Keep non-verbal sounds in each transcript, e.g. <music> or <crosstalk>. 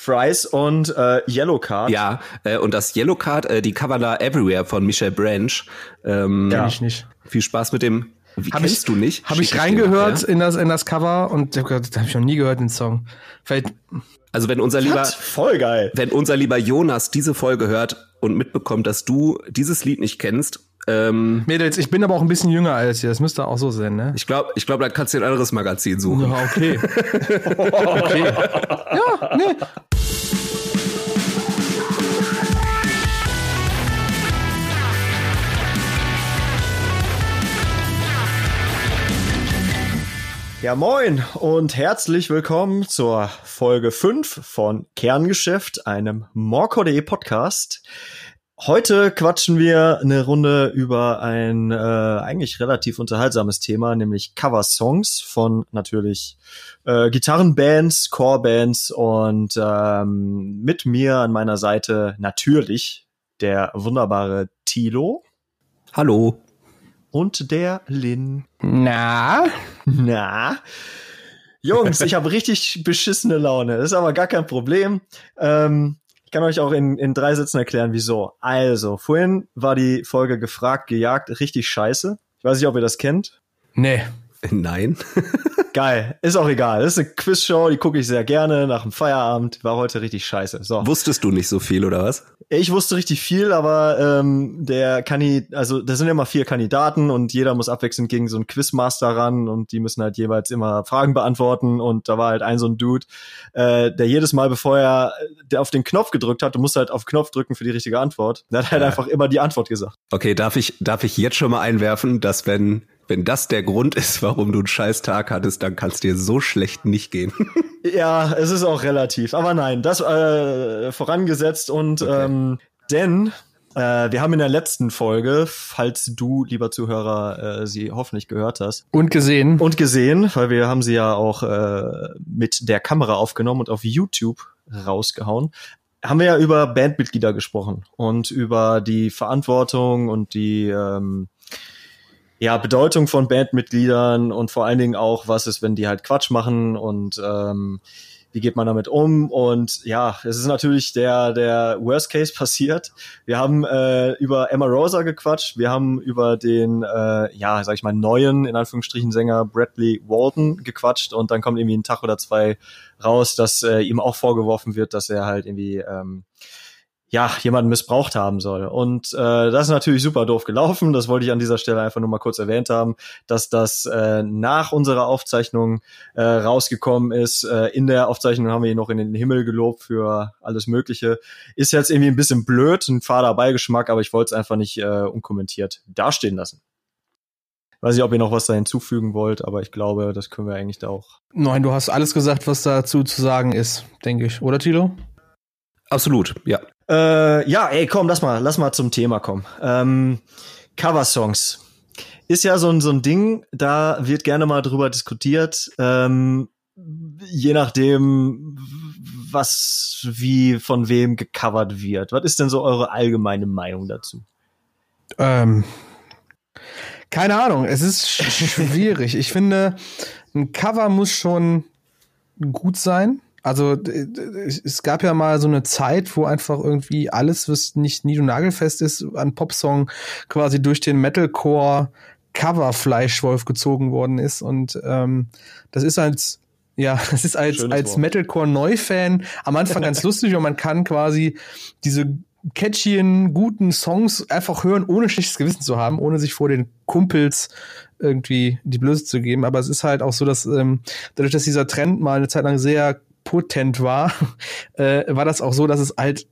Fries und äh, Yellow Card. Ja, äh, und das Yellow Card, äh, die Cover da Everywhere von Michelle Branch. Ähm, ja. ich nicht. Viel Spaß mit dem. Wie hab kennst ich, du nicht? Habe ich reingehört ja? in das in das Cover und da habe ich noch nie gehört den Song. Vielleicht also wenn unser lieber voll geil. Wenn unser lieber Jonas diese Folge hört und mitbekommt, dass du dieses Lied nicht kennst, ähm, Mädels, ich bin aber auch ein bisschen jünger als ihr. Das müsste auch so sein, ne? Ich glaube, ich glaube, da kannst du ein anderes Magazin suchen. Ja, okay. <laughs> <laughs> okay. Ja, nee. Ja, moin und herzlich willkommen zur Folge 5 von Kerngeschäft, einem Morco.de Podcast. Heute quatschen wir eine Runde über ein äh, eigentlich relativ unterhaltsames Thema, nämlich Cover-Songs von natürlich äh, Gitarrenbands, Core-Bands und ähm, mit mir an meiner Seite natürlich der wunderbare Tilo. Hallo und der Lin. Na? Na? Jungs, ich habe richtig beschissene Laune. Das ist aber gar kein Problem. Ähm, ich kann euch auch in, in drei Sätzen erklären, wieso. Also, vorhin war die Folge gefragt, gejagt, richtig scheiße. Ich weiß nicht, ob ihr das kennt. Nee. Nein. <laughs> Geil, ist auch egal. Das ist eine Quizshow, die gucke ich sehr gerne nach dem Feierabend. War heute richtig scheiße. So. Wusstest du nicht so viel oder was? Ich wusste richtig viel, aber ähm, der Kandidat, also da sind immer vier Kandidaten und jeder muss abwechselnd gegen so einen Quizmaster ran und die müssen halt jeweils immer Fragen beantworten und da war halt ein so ein Dude, äh, der jedes Mal, bevor er der auf den Knopf gedrückt hat, du musst halt auf Knopf drücken für die richtige Antwort, der hat halt ja. einfach immer die Antwort gesagt. Okay, darf ich darf ich jetzt schon mal einwerfen, dass wenn wenn das der Grund ist, warum du einen scheiß Tag hattest, dann kann es dir so schlecht nicht gehen. <laughs> ja, es ist auch relativ. Aber nein, das äh, vorangesetzt und okay. ähm, denn äh, wir haben in der letzten Folge, falls du, lieber Zuhörer, äh, sie hoffentlich gehört hast. Und gesehen. Und gesehen, weil wir haben sie ja auch äh, mit der Kamera aufgenommen und auf YouTube rausgehauen haben wir ja über Bandmitglieder gesprochen und über die Verantwortung und die ähm, ja, Bedeutung von Bandmitgliedern und vor allen Dingen auch, was ist, wenn die halt Quatsch machen und ähm, wie geht man damit um? Und ja, es ist natürlich der, der Worst Case <laughs> passiert. Wir haben äh, über Emma Rosa gequatscht, wir haben über den, äh, ja, sag ich mal, neuen, in Anführungsstrichen, Sänger Bradley Walton gequatscht und dann kommt irgendwie ein Tag oder zwei raus, dass äh, ihm auch vorgeworfen wird, dass er halt irgendwie ähm, ja, jemanden missbraucht haben soll. Und äh, das ist natürlich super doof gelaufen. Das wollte ich an dieser Stelle einfach nur mal kurz erwähnt haben, dass das äh, nach unserer Aufzeichnung äh, rausgekommen ist. Äh, in der Aufzeichnung haben wir ihn noch in den Himmel gelobt für alles Mögliche. Ist jetzt irgendwie ein bisschen blöd, ein fader Beigeschmack, aber ich wollte es einfach nicht äh, unkommentiert dastehen lassen. Weiß nicht, ob ihr noch was da hinzufügen wollt, aber ich glaube, das können wir eigentlich da auch. Nein, du hast alles gesagt, was dazu zu sagen ist, denke ich. Oder, Tilo? Absolut, ja. Äh, ja, ey, komm, lass mal, lass mal zum Thema kommen. Ähm, Coversongs ist ja so ein, so ein Ding, da wird gerne mal drüber diskutiert, ähm, je nachdem, was wie von wem gecovert wird. Was ist denn so eure allgemeine Meinung dazu? Ähm, keine Ahnung, es ist <laughs> schwierig. ich finde, ein Cover muss schon gut sein. Also es gab ja mal so eine Zeit, wo einfach irgendwie alles, was nicht nied- und nagelfest ist, an Popsong quasi durch den Metalcore Cover-Fleischwolf gezogen worden ist. Und ähm, das ist als ja, <laughs> das ist als, als Metalcore-Neufan am Anfang ganz lustig und man kann quasi diese catchyen, guten Songs einfach hören, ohne schlechtes Gewissen zu haben, ohne sich vor den Kumpels irgendwie die Blöße zu geben. Aber es ist halt auch so, dass ähm, dadurch, dass dieser Trend mal eine Zeit lang sehr potent war, <laughs> äh, war das auch so, dass es halt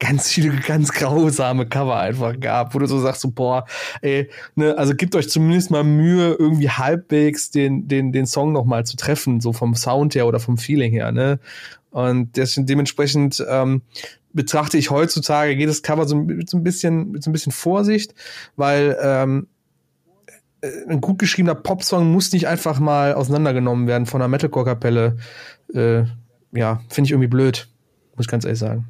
ganz viele ganz grausame Cover einfach gab, wo du so sagst, so, boah, ey, ne, also gebt euch zumindest mal Mühe, irgendwie halbwegs den, den, den Song noch mal zu treffen, so vom Sound her oder vom Feeling her, ne? Und das, dementsprechend ähm, betrachte ich heutzutage jedes Cover so, mit so ein bisschen, mit so ein bisschen Vorsicht, weil ähm, äh, ein gut geschriebener Popsong muss nicht einfach mal auseinandergenommen werden von einer Metalcore-Kapelle. Äh, ja, finde ich irgendwie blöd, muss ich ganz ehrlich sagen.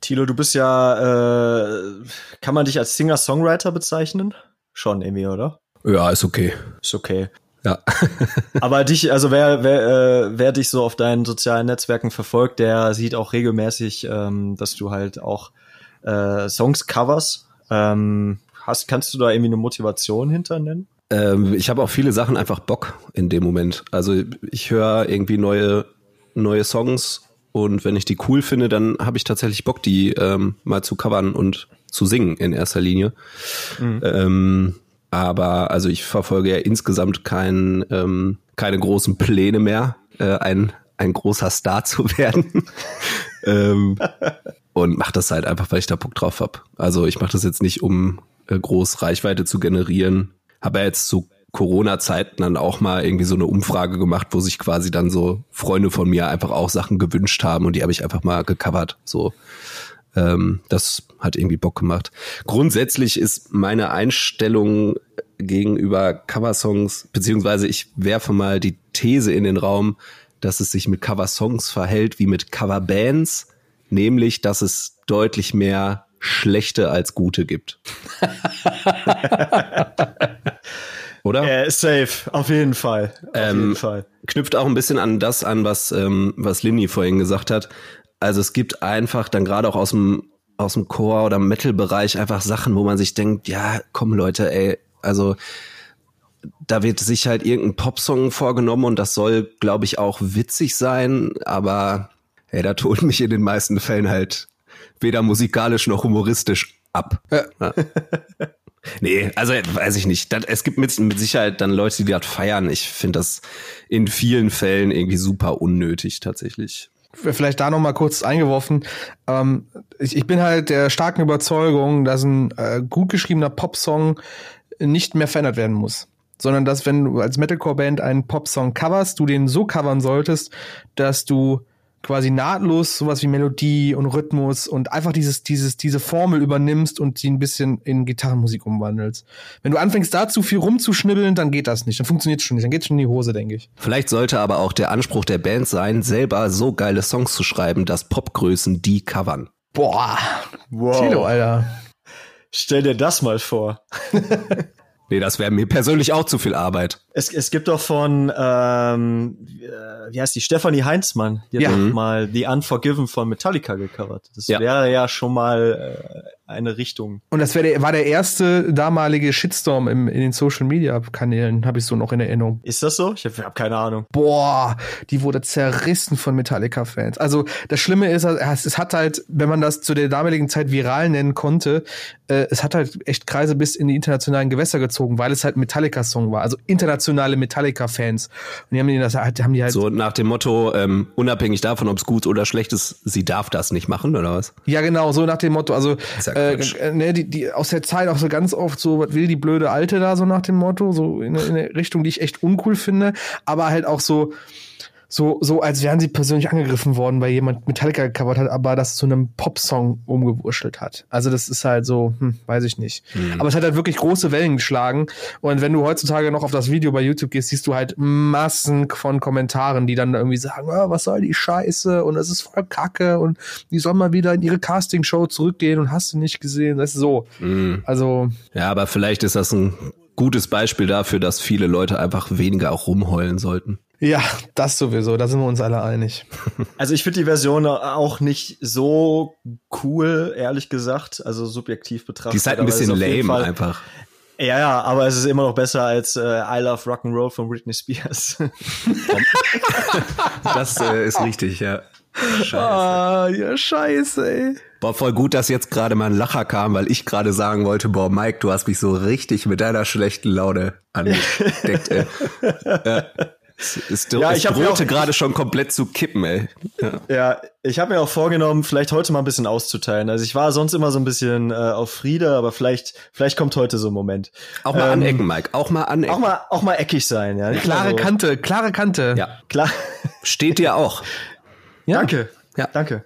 Tilo, du bist ja, äh, kann man dich als Singer-Songwriter bezeichnen? Schon irgendwie, oder? Ja, ist okay. Ist okay. Ja. <laughs> Aber dich, also wer, wer, äh, wer dich so auf deinen sozialen Netzwerken verfolgt, der sieht auch regelmäßig, ähm, dass du halt auch äh, Songs covers. Ähm, hast, kannst du da irgendwie eine Motivation hinter nennen? Ähm, ich habe auch viele Sachen einfach Bock in dem Moment. Also ich höre irgendwie neue, neue Songs und wenn ich die cool finde, dann habe ich tatsächlich Bock, die ähm, mal zu covern und zu singen in erster Linie. Mhm. Ähm, aber also ich verfolge ja insgesamt kein, ähm, keine großen Pläne mehr, äh, ein, ein großer Star zu <laughs> werden. ähm, und mache das halt einfach, weil ich da Bock drauf hab. Also ich mache das jetzt nicht, um äh, groß Reichweite zu generieren. Habe ja jetzt zu Corona-Zeiten dann auch mal irgendwie so eine Umfrage gemacht, wo sich quasi dann so Freunde von mir einfach auch Sachen gewünscht haben und die habe ich einfach mal gecovert. So, ähm, das hat irgendwie Bock gemacht. Grundsätzlich ist meine Einstellung gegenüber Coversongs, beziehungsweise ich werfe mal die These in den Raum, dass es sich mit Coversongs verhält wie mit Coverbands, nämlich dass es deutlich mehr schlechte als gute gibt. <laughs> Oder? Äh, safe, auf jeden Fall. Auf ähm, jeden Fall. Knüpft auch ein bisschen an das an, was, ähm, was Linny vorhin gesagt hat. Also es gibt einfach dann gerade auch aus dem, aus dem Core- oder Metal-Bereich einfach Sachen, wo man sich denkt, ja, komm Leute, ey, also da wird sich halt irgendein Popsong vorgenommen und das soll, glaube ich, auch witzig sein, aber ey, da tut mich in den meisten Fällen halt weder musikalisch noch humoristisch ab. Ja. <laughs> Nee, also weiß ich nicht. Das, es gibt mit, mit Sicherheit dann Leute, die das feiern. Ich finde das in vielen Fällen irgendwie super unnötig tatsächlich. Vielleicht da noch mal kurz eingeworfen. Ähm, ich, ich bin halt der starken Überzeugung, dass ein äh, gut geschriebener Popsong nicht mehr verändert werden muss. Sondern dass, wenn du als Metalcore-Band einen Popsong coverst, du den so covern solltest, dass du quasi nahtlos sowas wie Melodie und Rhythmus und einfach dieses, dieses, diese Formel übernimmst und sie ein bisschen in Gitarrenmusik umwandelst. Wenn du anfängst, da zu viel rumzuschnibbeln, dann geht das nicht. Dann funktioniert es schon nicht. Dann geht schon in die Hose, denke ich. Vielleicht sollte aber auch der Anspruch der Band sein, selber so geile Songs zu schreiben, dass Popgrößen die covern. Boah. Wow. Tilo, Alter. Stell dir das mal vor. <laughs> Nee, das wäre mir persönlich auch zu viel Arbeit. Es, es gibt doch von, ähm, wie heißt die, Stefanie Heinzmann, die ja. hat mhm. mal The Unforgiven von Metallica gecovert. Das ja. wäre ja schon mal äh, eine Richtung. Und das der, war der erste damalige Shitstorm im, in den Social Media Kanälen, habe ich so noch in Erinnerung. Ist das so? Ich habe hab keine Ahnung. Boah, die wurde zerrissen von Metallica-Fans. Also das Schlimme ist, es hat halt, wenn man das zu der damaligen Zeit viral nennen konnte, äh, es hat halt echt Kreise bis in die internationalen Gewässer gezogen, weil es halt Metallica-Song war. Also internationale Metallica-Fans. Und die haben die das halt, haben die halt. So nach dem Motto, ähm, unabhängig davon, ob es gut oder schlecht ist, sie darf das nicht machen, oder was? Ja, genau, so nach dem Motto. Also äh, äh, ne, die, die aus der Zeit auch so ganz oft so, was will die blöde Alte da, so nach dem Motto, so in, in eine Richtung, die ich echt uncool finde, aber halt auch so, so, so als wären sie persönlich angegriffen worden, weil jemand Metallica gecovert hat, aber das zu einem Popsong umgewurschtelt hat. Also das ist halt so, hm, weiß ich nicht. Mhm. Aber es hat halt wirklich große Wellen geschlagen. Und wenn du heutzutage noch auf das Video bei YouTube gehst, siehst du halt Massen von Kommentaren, die dann irgendwie sagen, oh, was soll die Scheiße und es ist voll Kacke und die sollen mal wieder in ihre Castingshow zurückgehen und hast du nicht gesehen. Das ist so. Mhm. Also. Ja, aber vielleicht ist das ein gutes Beispiel dafür, dass viele Leute einfach weniger auch rumheulen sollten. Ja, das sowieso, da sind wir uns alle einig. <laughs> Also ich finde die Version auch nicht so cool, ehrlich gesagt, also subjektiv betrachtet. Die ist halt ein bisschen lame Fall, einfach. Ja, ja, aber es ist immer noch besser als äh, I Love Rock'n'Roll von Britney Spears. <laughs> das äh, ist richtig, ja. Scheiße. Ah, ja, scheiße, ey. Boah, voll gut, dass jetzt gerade mal ein Lacher kam, weil ich gerade sagen wollte, boah, Mike, du hast mich so richtig mit deiner schlechten Laune angesteckt, <laughs> ey. ja. Es drohte gerade schon komplett zu kippen, ey. Ja, ja ich habe mir auch vorgenommen, vielleicht heute mal ein bisschen auszuteilen. Also ich war sonst immer so ein bisschen äh, auf Friede, aber vielleicht, vielleicht kommt heute so ein Moment. Auch mal ähm, anecken, Mike. Auch mal anecken. Auch mal, auch mal eckig sein, ja. Klare so. Kante, klare Kante. Ja, klar. Steht dir auch. <laughs> Ja. Danke. Ja, danke.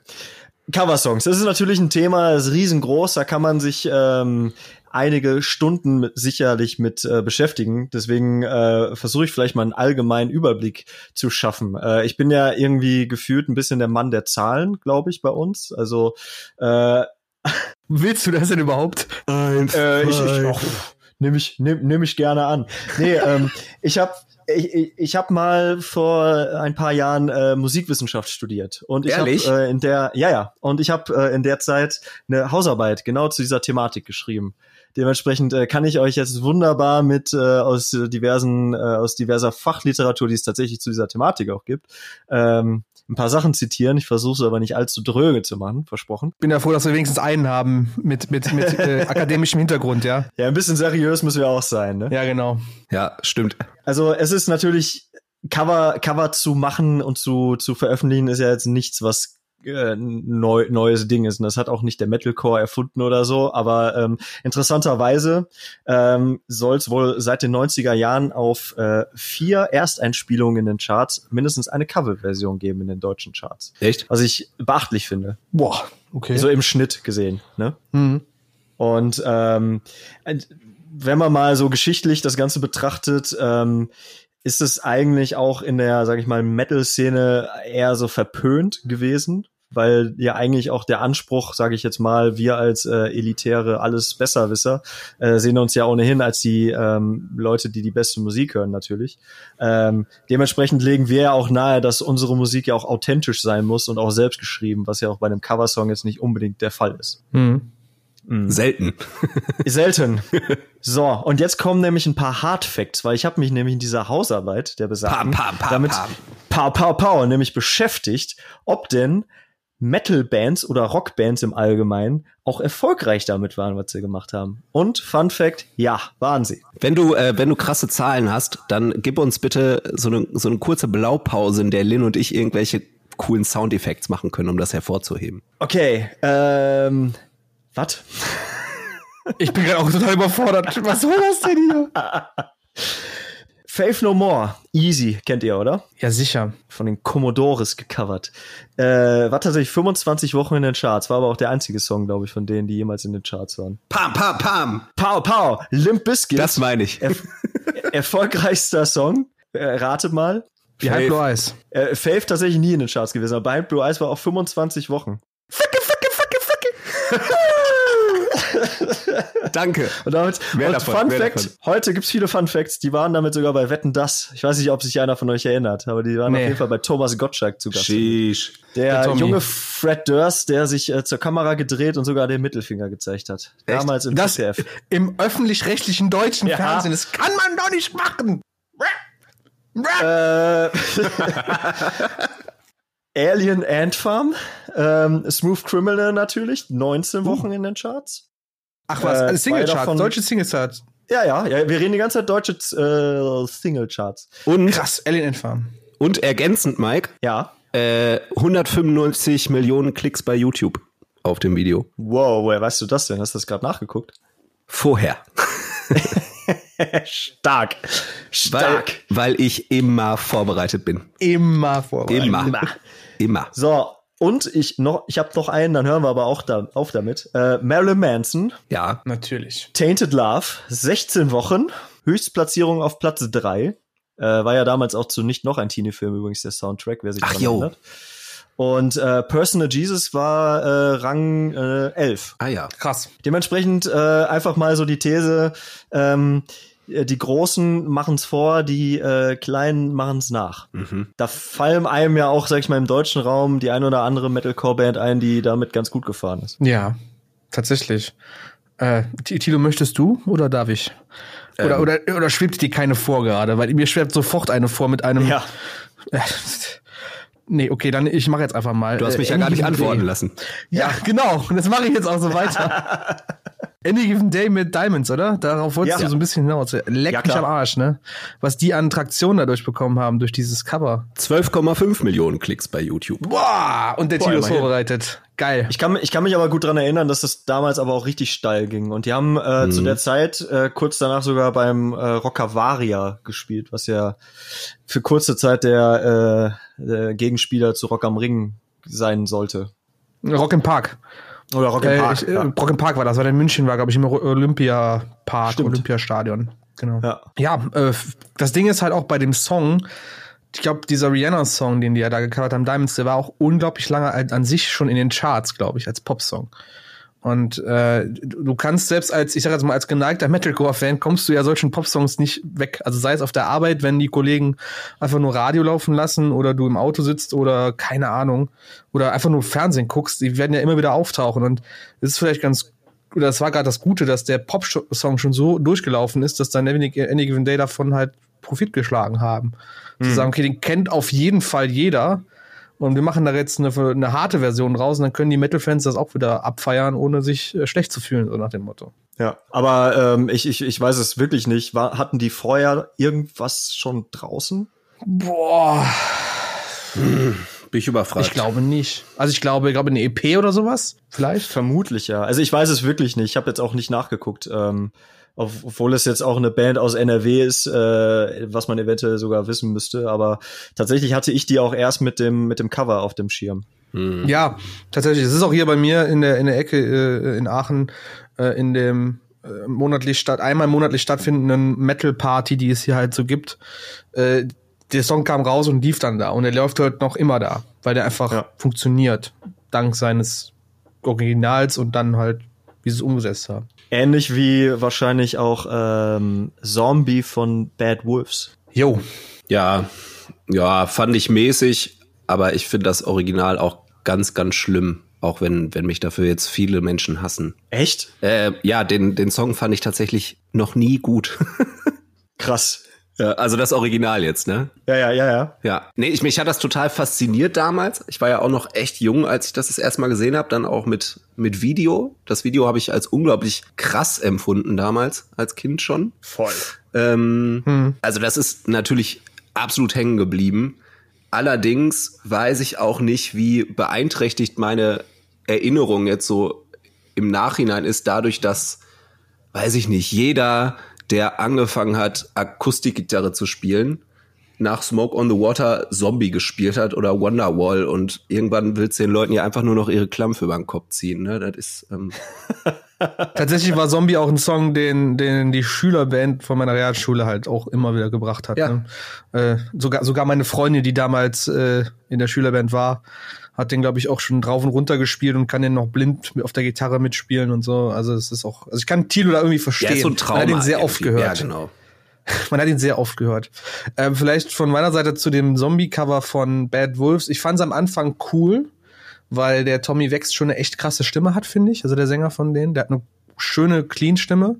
Coversongs, das ist natürlich ein Thema, das ist riesengroß, da kann man sich ähm, einige Stunden mit, sicherlich mit äh, beschäftigen. Deswegen äh, versuche ich vielleicht mal einen allgemeinen Überblick zu schaffen. Äh, ich bin ja irgendwie gefühlt ein bisschen der Mann der Zahlen, glaube ich, bei uns. Also äh, <laughs> willst du das denn überhaupt? Nein, äh, ich, ich oh, nehme ich nehm, nehm ich gerne an. Nee, ähm, <laughs> ich habe ich, ich, ich habe mal vor ein paar Jahren äh, Musikwissenschaft studiert und ich habe äh, in der ja ja und ich habe äh, in der Zeit eine Hausarbeit genau zu dieser Thematik geschrieben. Dementsprechend äh, kann ich euch jetzt wunderbar mit äh, aus diversen äh, aus diverser Fachliteratur, die es tatsächlich zu dieser Thematik auch gibt, ähm, ein paar Sachen zitieren. Ich versuche es aber nicht allzu dröge zu machen, versprochen. Bin ja froh, dass wir wenigstens einen haben mit, mit, mit äh, <laughs> akademischem Hintergrund, ja. Ja, ein bisschen seriös müssen wir auch sein. Ne? Ja, genau. Ja, stimmt. Also es ist natürlich Cover Cover zu machen und zu zu veröffentlichen ist ja jetzt nichts, was äh, neu, neues Ding ist. Und das hat auch nicht der Metalcore erfunden oder so. Aber ähm, interessanterweise ähm, soll es wohl seit den 90er Jahren auf äh, vier Ersteinspielungen in den Charts mindestens eine Coverversion geben in den deutschen Charts. Echt? Was ich beachtlich finde. Boah, okay. So im Schnitt gesehen. Ne? Mhm. Und ähm, wenn man mal so geschichtlich das Ganze betrachtet, ähm, ist es eigentlich auch in der, sag ich mal, Metal-Szene eher so verpönt gewesen, weil ja eigentlich auch der Anspruch, sage ich jetzt mal, wir als äh, elitäre alles Besserwisser äh, sehen uns ja ohnehin als die ähm, Leute, die die beste Musik hören natürlich. Ähm, dementsprechend legen wir ja auch nahe, dass unsere Musik ja auch authentisch sein muss und auch selbst geschrieben, was ja auch bei einem Coversong jetzt nicht unbedingt der Fall ist. Mhm. Selten. <laughs> Selten. So, und jetzt kommen nämlich ein paar Hard Facts, weil ich habe mich nämlich in dieser Hausarbeit der besagten Pam, pam, pam, damit pow, pow, pow, nämlich beschäftigt, ob denn Metal-Bands oder Rockbands im Allgemeinen auch erfolgreich damit waren, was sie gemacht haben. Und Fun Fact, ja, waren sie. Wenn du, äh, wenn du krasse Zahlen hast, dann gib uns bitte so eine, so eine kurze Blaupause, in der Lin und ich irgendwelche coolen Soundeffekte machen können, um das hervorzuheben. Okay, ähm, was? Ich bin gerade auch total überfordert. Was soll das denn hier? Faith No More, Easy, kennt ihr, oder? Ja, sicher. von den Commodores gecovert. Äh, war tatsächlich 25 Wochen in den Charts, war aber auch der einzige Song, glaube ich, von denen, die jemals in den Charts waren. Pam, pam, pam. Pow, pow, Limp Bizkit. Das meine ich. er <laughs> erfolgreichster Song. Äh, ratet mal. Behind Blue Eyes. Äh, Faith tatsächlich nie in den Charts gewesen, aber Behind Blue Eyes war auch 25 Wochen. Ficke, ficke, ficke, ficke. Danke. Und damit, und davon, Fun Fact, davon. heute gibt's viele Fun Facts, die waren damit sogar bei Wetten Das. Ich weiß nicht, ob sich einer von euch erinnert, aber die waren Nee. auf jeden Fall bei Thomas Gottschalk zu Gast. Sheesh. Der Der junge Fred Durst, der sich äh, zur Kamera gedreht und sogar den Mittelfinger gezeigt hat. Echt? Damals im Das ZDF. im öffentlich-rechtlichen deutschen Ja. Fernsehen. Das kann man doch nicht machen. Äh, <laughs> Alien Ant Farm, ähm, Smooth Criminal natürlich, 19 Wochen in den Charts. Ach was, Äh, Singlecharts, deutsche Singlecharts. Ja, ja, ja, wir reden die ganze Zeit deutsche äh, Single Charts. Und, Krass, Alien Entfarm. und ergänzend, Mike, Ja. äh, 195 Millionen Klicks bei YouTube auf dem Video. Wow, woher weißt du das denn? Hast du das gerade nachgeguckt? Vorher. <laughs> Stark. Weil, Stark. weil ich immer vorbereitet bin. Immer vorbereitet. Immer. Immer. So, und ich noch, ich habe noch einen, dann hören wir aber auch da, auf damit. Äh, Marilyn Manson, Ja. Natürlich. Tainted Love, 16 Wochen, Höchstplatzierung auf Platz 3. Äh, war ja damals auch zu nicht noch ein Teenie-Film übrigens der Soundtrack, wer sich Ach, daran jo. erinnert. Und äh, Personal Jesus war äh, Rang äh, 11. Ah ja. Krass. Dementsprechend äh, einfach mal so die These, ähm, äh, die Großen machen's vor, die äh, Kleinen machen's nach. Mhm. Da fallen einem ja auch, sag ich mal, im deutschen Raum die ein oder andere Metalcore-Band ein, die damit ganz gut gefahren ist. Ja, tatsächlich. Äh, Tilo, möchtest du oder darf ich? Oder, Ähm. oder, oder schwebt dir keine vor gerade? Weil mir schwebt sofort eine vor mit einem. Ja. Äh, nee, okay, dann ich mache jetzt einfach mal. Du hast Äh, mich ja Any gar nicht antworten lassen. Ja, genau. Und das mache ich jetzt auch so weiter. <laughs> Any Given Day mit Diamonds, oder? Darauf wolltest Ja. du so ein bisschen hinaus. Leck Ja, mich am Arsch, ne? Was die an Traktion dadurch bekommen haben, durch dieses Cover. 12,5 Millionen Klicks bei YouTube. Boah! Und der Boah, Tilo ist vorbereitet. Geil. Ich kann, ich kann mich aber gut dran erinnern, dass das damals aber auch richtig steil ging. Und die haben äh, zu der Zeit äh, kurz danach sogar beim äh, Rockavaria gespielt, was ja für kurze Zeit der, äh, der Gegenspieler zu Rock am Ring sein sollte. Rock im Park. Oder Rock im Äh, Park. ich, äh, ja. Rock im Park war das, weil in München war, glaube ich, im Olympiapark, Stimmt. Olympiastadion. Genau. Ja. Ja, äh, das Ding ist halt auch bei dem Song, ich glaube, dieser Rihanna-Song, den die ja da gecovert haben, Diamonds, der war auch unglaublich lange an, an sich schon in den Charts, glaube ich, als Popsong. Und äh, du kannst selbst als, ich sag jetzt mal, als geneigter Metalcore-Fan kommst du ja solchen Popsongs nicht weg. Also sei es auf der Arbeit, wenn die Kollegen einfach nur Radio laufen lassen oder du im Auto sitzt oder keine Ahnung oder einfach nur Fernsehen guckst, die werden ja immer wieder auftauchen. Und es ist vielleicht ganz, oder das war gerade das Gute, dass der Pop-Song schon so durchgelaufen ist, dass dann Any Given Day davon halt Profit geschlagen haben. Mhm. Zu sagen, okay, den kennt auf jeden Fall jeder und wir machen da jetzt eine, eine harte Version raus und dann können die Metal-Fans das auch wieder abfeiern, ohne sich äh, schlecht zu fühlen, so nach dem Motto. Ja, aber ähm, ich, ich, ich weiß es wirklich nicht. War, hatten die vorher irgendwas schon draußen? Boah. Hm, bin ich überfragt. Ich glaube nicht. Also ich glaube, ich glaube eine EP oder sowas, vielleicht. Vermutlich ja. Also ich weiß es wirklich nicht. Ich habe jetzt auch nicht nachgeguckt. Ähm, obwohl es jetzt auch eine Band aus NRW ist, äh, was man eventuell sogar wissen müsste. Aber tatsächlich hatte ich die auch erst mit dem mit dem Cover auf dem Schirm. Hm. Ja, tatsächlich. Es ist auch hier bei mir in der in der Ecke äh, in Aachen äh, in dem äh, monatlich statt einmal monatlich stattfindenden Metal Party, die es hier halt so gibt. Äh, der Song kam raus und lief dann da und er läuft heute noch immer da, weil der einfach ja. funktioniert dank seines Originals und dann halt wie sie es umgesetzt haben. Ähnlich wie wahrscheinlich auch ähm, Zombie von Bad Wolves. Jo. Ja, ja, fand ich mäßig, aber ich finde das Original auch ganz, ganz schlimm. Auch wenn, wenn mich dafür jetzt viele Menschen hassen. Echt? Äh, ja, den, den Song fand ich tatsächlich noch nie gut. <laughs> Krass. Ja, also das Original jetzt, ne? Ja, ja, ja, ja. Ja. Nee, ich, mich hat das total fasziniert damals. Ich war ja auch noch echt jung, als ich das das erste Mal gesehen habe, dann auch mit, mit Video. Das Video habe ich als unglaublich krass empfunden damals, als Kind schon. Voll. Ähm, hm. Also das ist natürlich absolut hängen geblieben. Allerdings weiß ich auch nicht, wie beeinträchtigt meine Erinnerung jetzt so im Nachhinein ist, dadurch, dass, weiß ich nicht, jeder der angefangen hat, Akustikgitarre zu spielen, nach Smoke on the Water Zombie gespielt hat oder Wonderwall und irgendwann willst du den Leuten ja einfach nur noch ihre Klampfe über den Kopf ziehen. Ne? Das ist ähm <laughs> Tatsächlich war Zombie auch ein Song, den, den die Schülerband von meiner Realschule halt auch immer wieder gebracht hat. Ja. Ne? Äh, sogar, sogar meine Freundin, die damals äh, in der Schülerband war, hat den, glaube ich, auch schon drauf und runter gespielt und kann den noch blind auf der Gitarre mitspielen und so. Also es ist auch, also ich kann Tilo da irgendwie verstehen. Ja, ist so ein Trauma Man hat ihn sehr oft gehört. Ja, genau. <laughs> Man hat ihn sehr oft gehört. Ähm, vielleicht von meiner Seite zu dem Zombie-Cover von Bad Wolves. Ich fand es am Anfang cool, weil der Tommy Wex schon eine echt krasse Stimme hat, finde ich. Also der Sänger von denen, der hat eine schöne Clean-Stimme.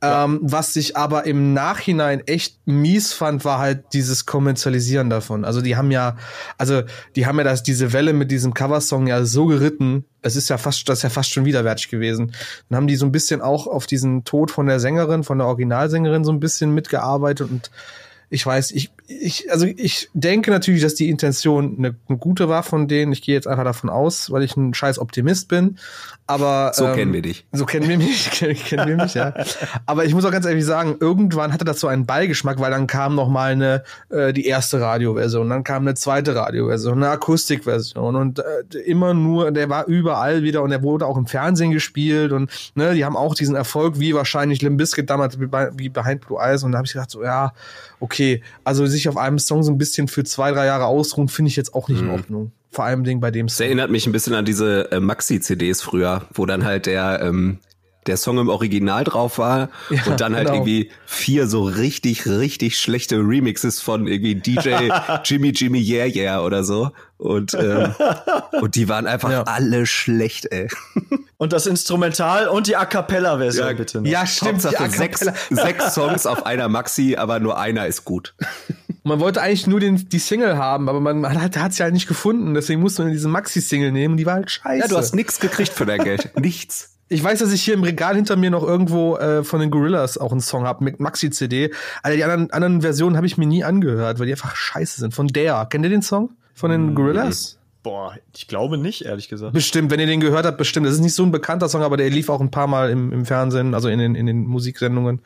Ähm, was ich aber im Nachhinein echt mies fand, war halt dieses Kommerzialisieren davon. Also die haben ja, also die haben ja das, diese Welle mit diesem Coversong ja so geritten. Es ist ja fast, das ist ja fast schon widerwärtig gewesen. Dann haben die so ein bisschen auch auf diesen Tod von der Sängerin, von der Originalsängerin so ein bisschen mitgearbeitet und ich weiß, ich, ich, also ich denke natürlich, dass die Intention eine, eine gute war von denen. Ich gehe jetzt einfach davon aus, weil ich ein scheiß Optimist bin. Aber so ähm, kennen wir dich. So kennen wir mich, <laughs> kennen wir mich, ja. Aber ich muss auch ganz ehrlich sagen, irgendwann hatte das so einen Beigeschmack, weil dann kam noch mal eine äh, die erste Radioversion, dann kam eine zweite Radioversion, eine Akustikversion und äh, immer nur, der war überall wieder und der wurde auch im Fernsehen gespielt und ne, die haben auch diesen Erfolg wie wahrscheinlich Limp Bizkit damals wie Behind Blue Eyes und da habe ich gedacht so ja okay, also sich auf einem Song so ein bisschen für zwei, drei Jahre ausruhen, finde ich jetzt auch nicht mhm. in Ordnung. Vor allem Ding bei dem Song. Das erinnert mich ein bisschen an diese äh, Maxi-CDs früher, wo dann halt der, ähm, der Song im Original drauf war ja, und dann halt genau. irgendwie vier so richtig, richtig schlechte Remixes von irgendwie DJ <laughs> Jimmy Jimmy Yeah Yeah oder so. Und, ähm, <laughs> und die waren einfach ja. alle schlecht, ey. Und das Instrumental und die A Cappella-Version, ja, bitte. Noch. Ja, stimmt. Sechs, <laughs> sechs Songs auf einer Maxi, aber nur einer ist gut. Man wollte eigentlich nur den, die Single haben, aber man hat es ja halt nicht gefunden. Deswegen musste man diese Maxi-Single nehmen die war halt scheiße. Ja, du hast nichts gekriegt für dein Geld. nichts. Ich weiß, dass ich hier im Regal hinter mir noch irgendwo äh, von den Gorillas auch einen Song habe mit Maxi-CD. Also die anderen, anderen Versionen habe ich mir nie angehört, weil die einfach scheiße sind. Von der. Kennt ihr den Song? Von den Gorillas? Boah, ich glaube nicht, ehrlich gesagt. Bestimmt, wenn ihr den gehört habt, bestimmt. Das ist nicht so ein bekannter Song, aber der lief auch ein paar Mal im, im Fernsehen, also in den, in den Musiksendungen.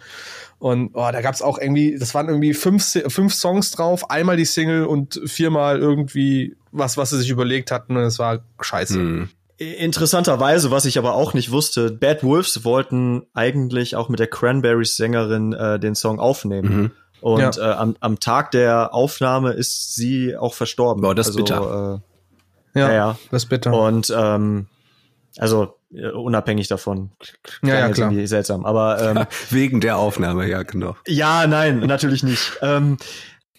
Und oh, da gab's auch irgendwie, das waren irgendwie fünf, fünf Songs drauf, einmal die Single und viermal irgendwie was, was sie sich überlegt hatten und es war scheiße. Hm. Interessanterweise, was ich aber auch nicht wusste, Bad Wolves wollten eigentlich auch mit der Cranberries Sängerin äh, den Song aufnehmen. Mhm. Und ja. äh, am, am Tag der Aufnahme ist sie auch verstorben. Boah, das ist also, bitter. Äh, ja, ja, das ist bitter. Und ähm, also äh, unabhängig davon. Ja, ja, klar. irgendwie seltsam, aber ähm, <laughs> Wegen der Aufnahme, ja, genau. ja, nein, natürlich nicht. Ähm,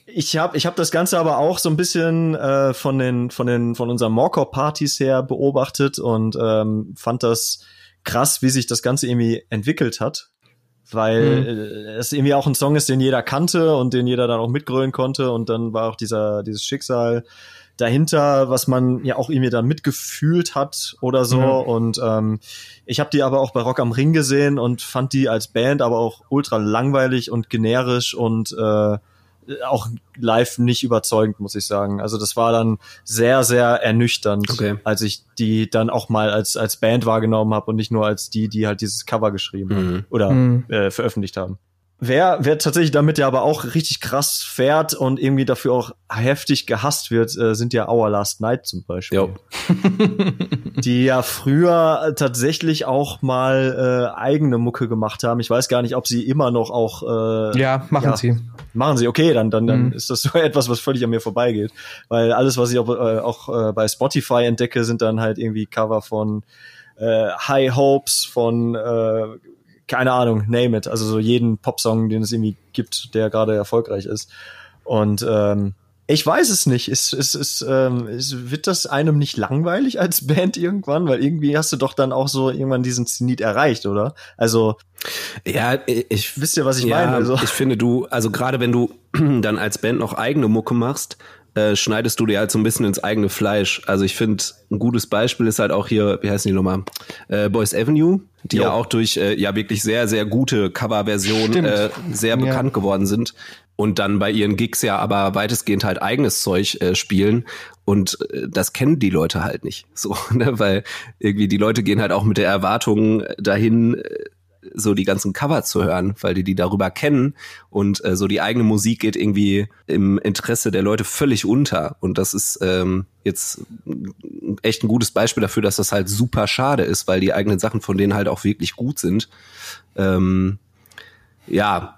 ich habe ich hab das Ganze aber auch so ein bisschen äh, von den von den von unseren Morcor-Partys her beobachtet und ähm, fand das krass, wie sich das Ganze irgendwie entwickelt hat, weil äh, es irgendwie auch ein Song ist, den jeder kannte und den jeder dann auch mitgrölen konnte und dann war auch dieser dieses Schicksal dahinter, was man ja auch irgendwie dann mitgefühlt hat oder so. Ja. Und ähm, ich habe die aber auch bei Rock am Ring gesehen und fand die als Band aber auch ultra langweilig und generisch und äh, auch live nicht überzeugend, muss ich sagen. Also das war dann sehr, sehr ernüchternd, Okay. als ich die dann auch mal als, als Band wahrgenommen habe und nicht nur als die, die halt dieses Cover geschrieben Mhm. oder Mhm. äh, veröffentlicht haben. Wer, wer tatsächlich damit ja aber auch richtig krass fährt und irgendwie dafür auch heftig gehasst wird, äh, sind ja Our Last Night zum Beispiel. Jo. <laughs> Die ja früher tatsächlich auch mal äh, eigene Mucke gemacht haben. Ich weiß gar nicht, ob sie immer noch auch äh, Ja, machen Ja. sie. Machen sie, okay, dann, dann, dann Mhm. ist das so <laughs> etwas, was völlig an mir vorbeigeht. Weil alles, was ich auch, äh, auch äh, bei Spotify entdecke, sind dann halt irgendwie Cover von äh, High Hopes, von äh, keine Ahnung, name it. Also so jeden Popsong, den es irgendwie gibt, der gerade erfolgreich ist. Und ähm, ich weiß es nicht. Ist, ist, ist, ähm, ist, wird das einem nicht langweilig als <laughs> Band irgendwann? Weil irgendwie hast du doch dann auch so irgendwann diesen Zenit erreicht, oder? Also, Ja, ich wisst ihr, was ich ja, meine? Also, ich finde du, also gerade wenn du <clears throat> dann als Band noch eigene Mucke machst, äh, schneidest du dir halt so ein bisschen ins eigene Fleisch. Also ich finde, ein gutes Beispiel ist halt auch hier, wie heißen die nochmal? Äh, Boys Avenue, die Jo. ja auch durch äh, ja wirklich sehr, sehr gute Coverversionen äh, sehr Ja. bekannt geworden sind. Und dann bei ihren Gigs ja aber weitestgehend halt eigenes Zeug äh, spielen. Und äh, das kennen die Leute halt nicht. So, <laughs> ne? Weil irgendwie die Leute gehen halt auch mit der Erwartung dahin, äh, so die ganzen Cover zu hören, weil die die darüber kennen und äh, so die eigene Musik geht irgendwie im Interesse der Leute völlig unter und das ist ähm, jetzt echt ein gutes Beispiel dafür, dass das halt super schade ist, weil die eigenen Sachen von denen halt auch wirklich gut sind. Ähm, ja,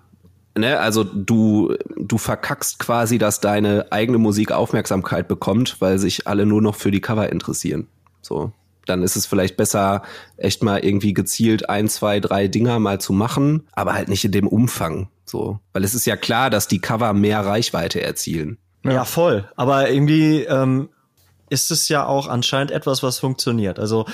ne, also du du verkackst quasi, dass deine eigene Musik Aufmerksamkeit bekommt, weil sich alle nur noch für die Cover interessieren. So, dann ist es vielleicht besser, echt mal irgendwie gezielt ein, zwei, drei Dinger mal zu machen, aber halt nicht in dem Umfang. So, weil es ist ja klar, dass die Cover mehr Reichweite erzielen. Ja, voll. Aber irgendwie ähm, ist es ja auch anscheinend etwas, was funktioniert. Also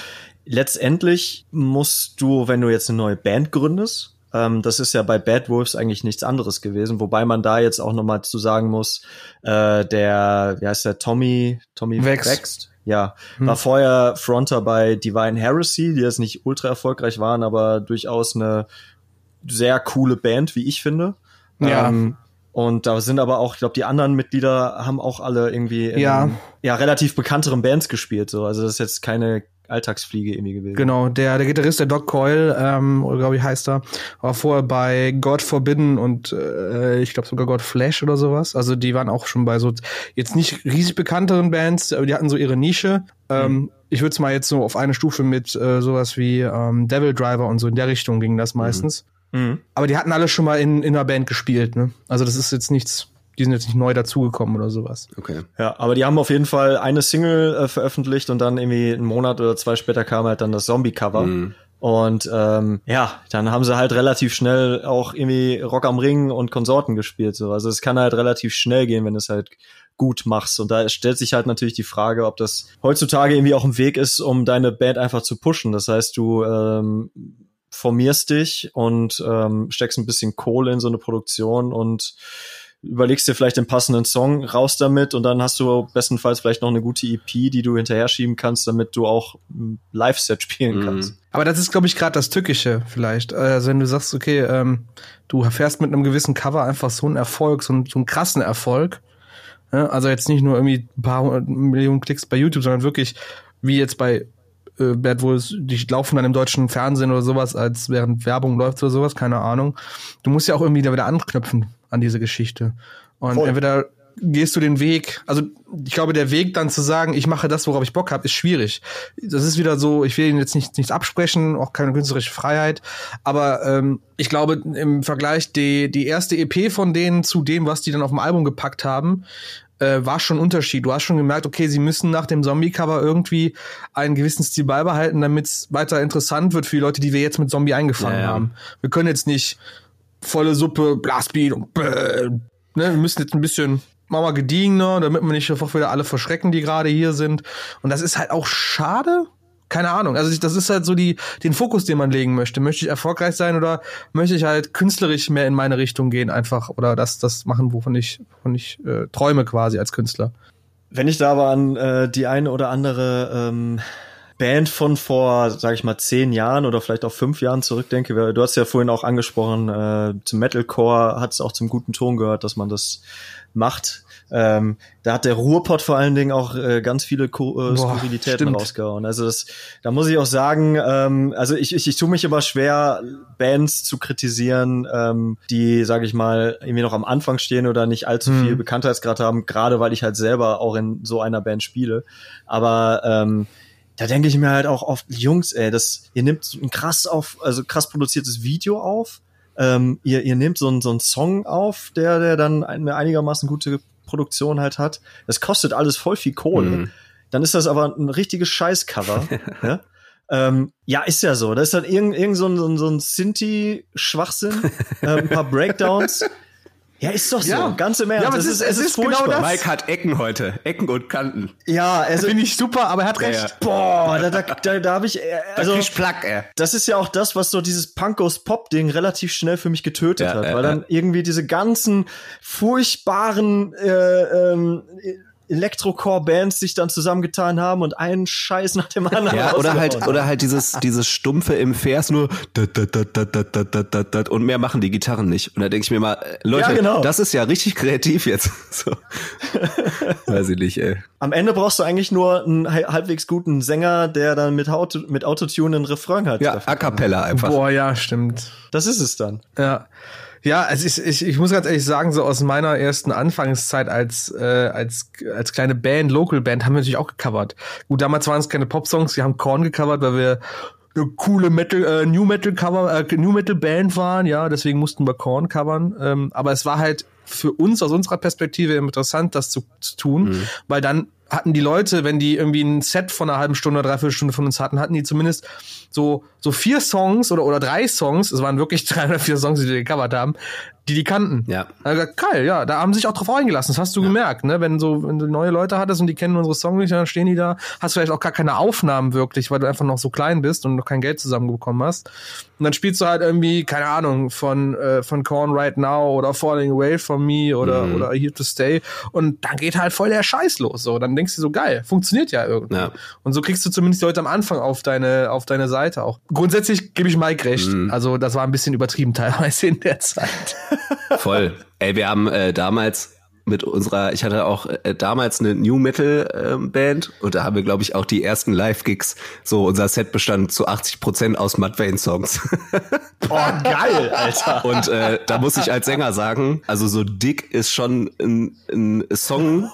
letztendlich musst du, wenn du jetzt eine neue Band gründest, ähm, das ist ja bei Bad Wolves eigentlich nichts anderes gewesen, wobei man da jetzt auch nochmal zu sagen muss, äh, der, wie heißt der, Tommy, Tommy Wex. Wächst, ja, war vorher Fronter bei Divine Heresy, die jetzt nicht ultra erfolgreich waren, aber durchaus eine sehr coole Band, wie ich finde. Ja. Ähm, und da sind aber auch, ich glaube, die anderen Mitglieder haben auch alle irgendwie in Ja. ja relativ bekannteren Bands gespielt. So, also das ist jetzt keine Alltagsfliege irgendwie gewesen. Genau, der, der Gitarrist, der Doc Coyle, ähm, oder glaube ich heißt er, war vorher bei God Forbidden und äh, ich glaube sogar God Flash oder sowas. Also die waren auch schon bei so jetzt nicht riesig bekannteren Bands, aber die hatten so ihre Nische. Ähm, ich würde es mal jetzt so auf eine Stufe mit äh, sowas wie ähm, Devil Driver und so in der Richtung ging das meistens. Mhm. Aber die hatten alle schon mal in, in einer Band gespielt, ne? Also das ist jetzt nichts, die sind jetzt nicht neu dazugekommen oder sowas. Okay. Ja, aber die haben auf jeden Fall eine Single äh, veröffentlicht und dann irgendwie einen Monat oder zwei später kam halt dann das Zombie-Cover. Mhm. Und ähm, ja, dann haben sie halt relativ schnell auch irgendwie Rock am Ring und Konsorten gespielt. So. Also es kann halt relativ schnell gehen, wenn du es halt gut machst. Und da stellt sich halt natürlich die Frage, ob das heutzutage irgendwie auch ein Weg ist, um deine Band einfach zu pushen. Das heißt, du ähm, formierst dich und ähm, steckst ein bisschen Kohle in so eine Produktion und überlegst dir vielleicht den passenden Song raus damit und dann hast du bestenfalls vielleicht noch eine gute EP, die du hinterher schieben kannst, damit du auch ein Live-Set spielen Mhm. kannst. Aber das ist, glaube ich, gerade das Tückische vielleicht. Also wenn du sagst, okay, ähm, du fährst mit einem gewissen Cover einfach so einen Erfolg, so einen, so einen krassen Erfolg. Ja, also jetzt nicht nur irgendwie ein paar hundert Millionen Klicks bei YouTube, sondern wirklich, wie jetzt bei äh, Bad Wolves, die laufen dann im deutschen Fernsehen oder sowas, als während Werbung läuft oder sowas, keine Ahnung. Du musst ja auch irgendwie da wieder anknüpfen an diese Geschichte. Und Voll. entweder gehst du den Weg? Also ich glaube, der Weg dann zu sagen, ich mache das, worauf ich Bock habe, ist schwierig. Das ist wieder so, ich will ihnen jetzt nicht, nichts absprechen, auch keine künstlerische Freiheit. Aber ähm, ich glaube, im Vergleich die, die erste EP von denen zu dem, was die dann auf dem Album gepackt haben, äh, war schon ein Unterschied. Du hast schon gemerkt, okay, sie müssen nach dem Zombie-Cover irgendwie einen gewissen Stil beibehalten, damit es weiter interessant wird für die Leute, die wir jetzt mit Zombie eingefangen Ja, ja. haben. Wir können jetzt nicht volle Suppe, Blastbeat und bäh, ne, wir müssen jetzt ein bisschen machen wir gediegener, damit wir nicht einfach wieder alle verschrecken, die gerade hier sind. Und das ist halt auch schade. Keine Ahnung. Also das ist halt so die, den Fokus, den man legen möchte. Möchte ich erfolgreich sein oder möchte ich halt künstlerisch mehr in meine Richtung gehen einfach oder das, das machen, wovon ich, wovon ich äh, träume quasi als Künstler. Wenn ich da aber an äh, die eine oder andere ähm, Band von vor, sag ich mal, zehn Jahren oder vielleicht auch fünf Jahren zurückdenke, weil du hast ja vorhin auch angesprochen, äh, zum Metalcore hat es auch zum guten Ton gehört, dass man das macht. Ähm, da hat der Ruhrpott vor allen Dingen auch äh, ganz viele Ko äh, Boah, Skurrilitäten stimmt. rausgehauen. Also das, da muss ich auch sagen, ähm, also ich, ich, ich tue mich immer schwer, Bands zu kritisieren, ähm, die, sage ich mal, irgendwie noch am Anfang stehen oder nicht allzu Mhm. viel Bekanntheitsgrad haben, gerade weil ich halt selber auch in so einer Band spiele. Aber ähm, da denke ich mir halt auch oft, Jungs, ey, das, ihr nehmt so ein krass auf, also krass produziertes Video auf. Ähm, ihr, ihr nehmt so einen so einen Song auf, der, der dann eine einigermaßen gute Produktion halt hat. Das kostet alles voll viel Kohle. Mhm. Dann ist das aber ein richtiges Scheißcover. ja? <laughs> Ähm, ja, ist ja so. Da ist dann irgend, irgend so ein, so ein, so ein Sinti-Schwachsinn, <laughs> äh, ein paar Breakdowns. Ja, ist doch so. Ja. Ganz im Ernst. Ja, aber es es ist, ist- es ist ist genau furchtbar. das. Mike hat Ecken heute. Ecken und Kanten. Ja, also, Finde ich super, aber er hat recht. ja. boah, da, da, da, da habe ich, äh, also, kriegst Plack, ey. das ist ja auch das, was so dieses Punkos-Pop-Ding relativ schnell für mich getötet Ja, hat, ja, weil dann ja. irgendwie diese ganzen furchtbaren äh, ähm, Elektrocore-Bands sich dann zusammengetan haben und einen Scheiß nach dem anderen. Ja, oder halt, oder halt dieses, dieses stumpfe im Vers nur und mehr machen die Gitarren nicht. Und da denke ich mir mal, äh, Leute, ja, genau. das ist ja richtig kreativ jetzt. <laughs> So. Weiß ich nicht, ey. Am Ende brauchst du eigentlich nur einen halbwegs guten Sänger, der dann mit, Auto, mit Autotune einen Refrain hat. Ja, A Cappella einfach. Boah, ja, stimmt. Das ist es dann. Ja. Ja, also ich, ich, ich muss ganz ehrlich sagen, so aus meiner ersten Anfangszeit als, äh, als, als kleine Band, Local Band, haben wir natürlich auch gecovert. Gut, damals waren es keine Pop-Songs, wir haben Korn gecovert, weil wir eine coole Metal, äh, New Metal Cover, äh, New Metal Band waren, ja, deswegen mussten wir Korn covern. Ähm, aber es war halt für uns aus unserer Perspektive interessant, das zu, zu tun, weil dann hatten die Leute, wenn die irgendwie ein Set von einer halben Stunde, dreiviertel Stunde von uns hatten, hatten die zumindest so, so vier Songs oder, oder drei Songs, es waren wirklich <laughs> drei oder vier Songs, die wir gecovert haben, die die kannten. Ja. Da gesagt, geil, ja, da haben sie sich auch drauf eingelassen, das hast du gemerkt, ne? Wenn so, wenn du neue Leute hattest und die kennen unsere Songs nicht, dann stehen die da, hast vielleicht auch gar keine Aufnahmen wirklich, weil du einfach noch so klein bist und noch kein Geld zusammenbekommen hast. Und dann spielst du halt irgendwie, keine Ahnung, von, äh, von Korn Right Now oder Falling Away from Me oder, Mhm. oder Here to Stay. Und dann geht halt voll der Scheiß los. So, dann denkst du so, geil, funktioniert ja irgendwie. Ja. Und so kriegst du zumindest die Leute am Anfang auf deine, auf deine Seite auch. Grundsätzlich gebe ich Mike recht. Mhm. Also, das war ein bisschen übertrieben teilweise in der Zeit. Voll. Ey, wir haben äh, damals mit unserer, ich hatte auch äh, damals eine New Metal ähm, Band und da haben wir, glaube ich, auch die ersten Live-Gigs. So, unser Set bestand zu 80 Prozent aus Mudvayne-Songs. Boah, <laughs> geil, Alter. Und äh, da muss ich als Sänger sagen, also so dick ist schon ein, ein Song,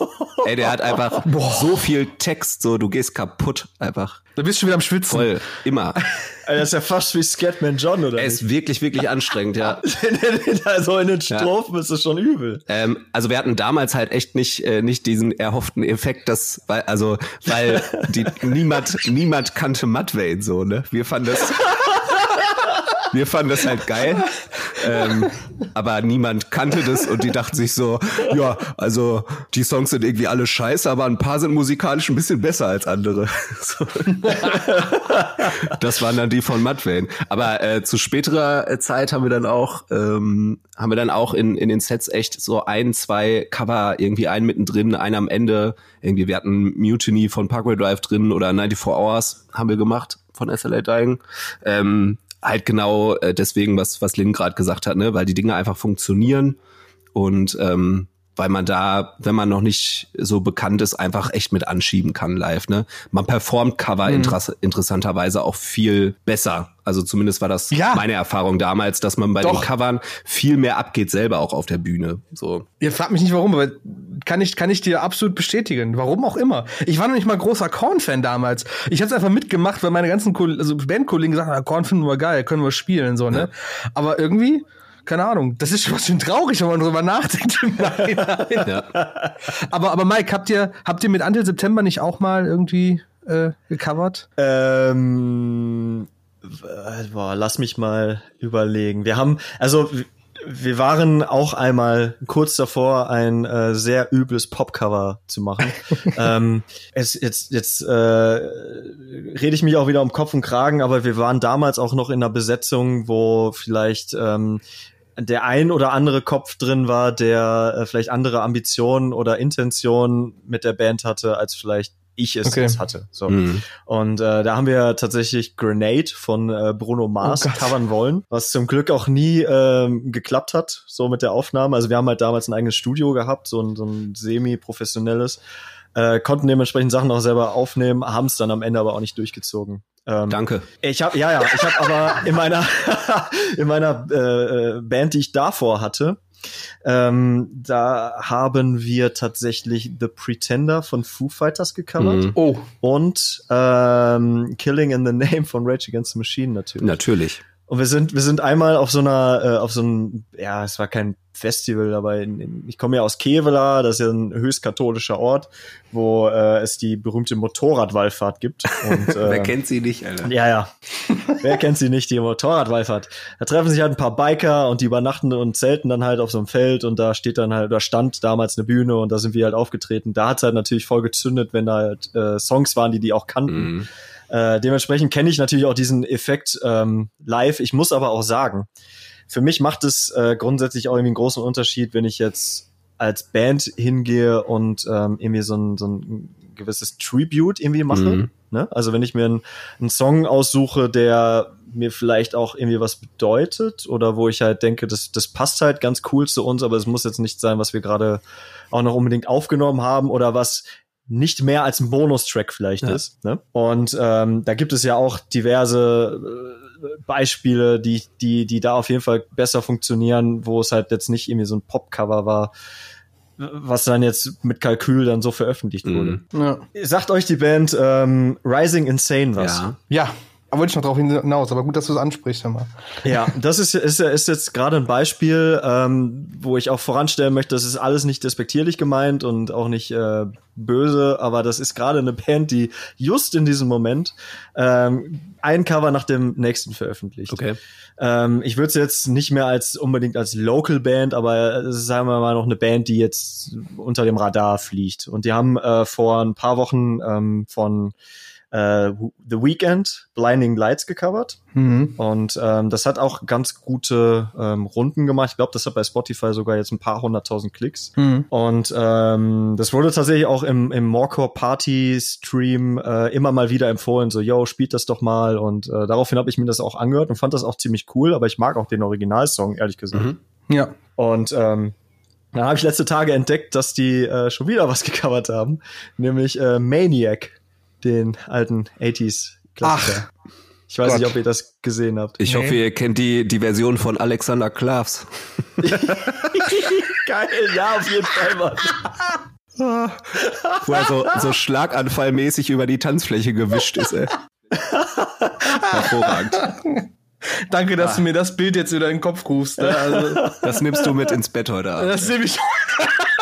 ey, der hat einfach so viel Text, so du gehst kaputt einfach. Da bist du schon wieder am Schwitzen. Voll, immer. Alter, das ist ja fast wie Scatman John, oder? Er ist wirklich, wirklich anstrengend, ja. <laughs> also in den Strophen ist das schon übel. Ähm, also wir hatten damals halt echt nicht äh, nicht diesen erhofften Effekt, dass weil also weil <laughs> die niemand niemand kannte Mudvayne so ne. Wir fanden das <laughs> wir fanden das halt geil, ähm, aber niemand kannte das und die dachten sich so, ja, also die Songs sind irgendwie alle scheiße, aber ein paar sind musikalisch ein bisschen besser als andere. <laughs> Das waren dann die von Mudvayne. Aber äh, zu späterer äh, Zeit haben wir dann auch, ähm, haben wir dann auch in, in den Sets echt so ein, zwei Cover, irgendwie einen mittendrin, einen am Ende. Irgendwie, wir hatten Mutiny von Parkway Drive drin oder 94 Hours haben wir gemacht von SLA Dying. Ähm, halt genau äh, deswegen, was, was Lynn gerade gesagt hat, ne, weil die Dinge einfach funktionieren und ähm, weil man da, wenn man noch nicht so bekannt ist, einfach echt mit anschieben kann live. Ne? Man performt Cover interess interessanterweise auch viel besser Also zumindest war das Ja. meine Erfahrung damals, dass man bei Doch. den Covern viel mehr abgeht selber auch auf der Bühne. So. Ihr fragt mich nicht warum, aber kann ich, kann ich dir absolut bestätigen. Warum auch immer. Ich war noch nicht mal großer Korn-Fan damals. Ich habe einfach mitgemacht, weil meine ganzen Ko also Bandkollegen gesagt haben, Korn finden wir geil, können wir spielen, so, ne? Aber irgendwie, keine Ahnung, das ist schon was schön traurig, wenn man drüber nachdenkt. <laughs> Ja. aber, aber Mike, habt ihr, habt ihr mit Until September nicht auch mal irgendwie äh, gecovert? Ähm, boah, lass mich mal überlegen. Wir haben, also wir waren auch einmal kurz davor, ein äh, sehr übles Popcover zu machen. <laughs> ähm, es, jetzt jetzt äh, rede ich mich auch wieder um Kopf und Kragen, aber wir waren damals auch noch in einer Besetzung, wo vielleicht ähm, der ein oder andere Kopf drin war, der äh, vielleicht andere Ambitionen oder Intentionen mit der Band hatte, als vielleicht ich es, Okay. es hatte. So. Mhm. Und äh, da haben wir tatsächlich Grenade von äh, Bruno Mars Oh Gott. covern wollen, was zum Glück auch nie ähm, geklappt hat, so mit der Aufnahme. Also wir haben halt damals ein eigenes Studio gehabt, so ein, so ein semi-professionelles, äh, konnten dementsprechend Sachen auch selber aufnehmen, haben es dann am Ende aber auch nicht durchgezogen. Ähm, Danke. ich habe ja ja, ich habe aber in meiner <laughs> in meiner äh, äh, Band, die ich davor hatte, ähm, da haben wir tatsächlich The Pretender von Foo Fighters gecovert Mhm. Oh, und ähm, Killing in the Name von Rage Against the Machine natürlich. Natürlich. Und wir sind wir sind einmal auf so einer äh, auf so einem ja es war kein Festival, aber in, in, ich komme ja aus Kevela, das ist ja ein höchst katholischer Ort, wo äh, es die berühmte Motorradwallfahrt gibt. Und, <laughs> äh, Wer kennt sie nicht, Alter? ja, ja. Wer kennt sie nicht, die Motorradwallfahrt? Da treffen sich halt ein paar Biker und die übernachten und zelten dann halt auf so einem Feld und da steht dann halt, da stand damals eine Bühne und da sind wir halt aufgetreten. Da hat's halt natürlich voll gezündet, wenn da halt äh, Songs waren, die die auch kannten. Mhm. Äh, dementsprechend kenne ich natürlich auch diesen Effekt ähm, live. Ich muss aber auch sagen, für mich macht es äh, grundsätzlich auch irgendwie einen großen Unterschied, wenn ich jetzt als Band hingehe und ähm, irgendwie so ein, so ein gewisses Tribute irgendwie mache. Mhm. Ne? Also wenn ich mir einen, einen Song aussuche, der mir vielleicht auch irgendwie was bedeutet oder wo ich halt denke, das, das passt halt ganz cool zu uns, aber es muss jetzt nicht sein, was wir gerade auch noch unbedingt aufgenommen haben oder was nicht mehr als ein Bonustrack vielleicht Ja. ist. Ne? Und ähm, da gibt es ja auch diverse äh, Beispiele, die, die, die da auf jeden Fall besser funktionieren, wo es halt jetzt nicht irgendwie so ein Popcover war, was dann jetzt mit Kalkül dann so veröffentlicht wurde. Mhm. ja. Sagt euch die Band ähm, Rising Insane was? Ja. Ja, wollte ich noch drauf hinaus, aber gut, dass du es ansprichst, hör mal. Ja, das ist, ist, ist jetzt gerade ein Beispiel, ähm, wo ich auch voranstellen möchte, das ist alles nicht despektierlich gemeint und auch nicht äh, böse, aber das ist gerade eine Band, die just in diesem Moment ähm, ein Cover nach dem nächsten veröffentlicht. Okay. Ähm, ich würde es jetzt nicht mehr als unbedingt als Local Band, aber es ist, sagen wir mal, noch eine Band, die jetzt unter dem Radar fliegt. Und die haben äh, vor ein paar Wochen ähm, von äh, The Weeknd Blinding Lights gecovert. Mhm. Und ähm, das hat auch ganz gute ähm, Runden gemacht. Ich glaube, das hat bei Spotify sogar jetzt ein paar hunderttausend Klicks. Mhm. Und ähm, das wurde tatsächlich auch im, im Morecore Party Stream äh, immer mal wieder empfohlen, so, yo, spielt das doch mal. Und äh, daraufhin habe ich mir das auch angehört und fand das auch ziemlich cool, aber ich mag auch den Originalsong, ehrlich gesagt. Mhm. Ja. Und ähm, dann habe ich letzte Tage entdeckt, dass die äh, schon wieder was gecovert haben, nämlich äh, Maniac, den alten 80s Klassiker. Ich weiß Gott. nicht, ob ihr das gesehen habt. Ich Nee. hoffe, ihr kennt die, die Version von Alexander Klavs. <laughs> Geil, ja, auf jeden Fall, Mann. Wo er so, so schlaganfallmäßig über die Tanzfläche gewischt ist, ey. Hervorragend. Danke, dass du mir das Bild jetzt wieder in den Kopf rufst. Ne? Also, Das nimmst du mit ins Bett heute Abend. das nehme ich <laughs>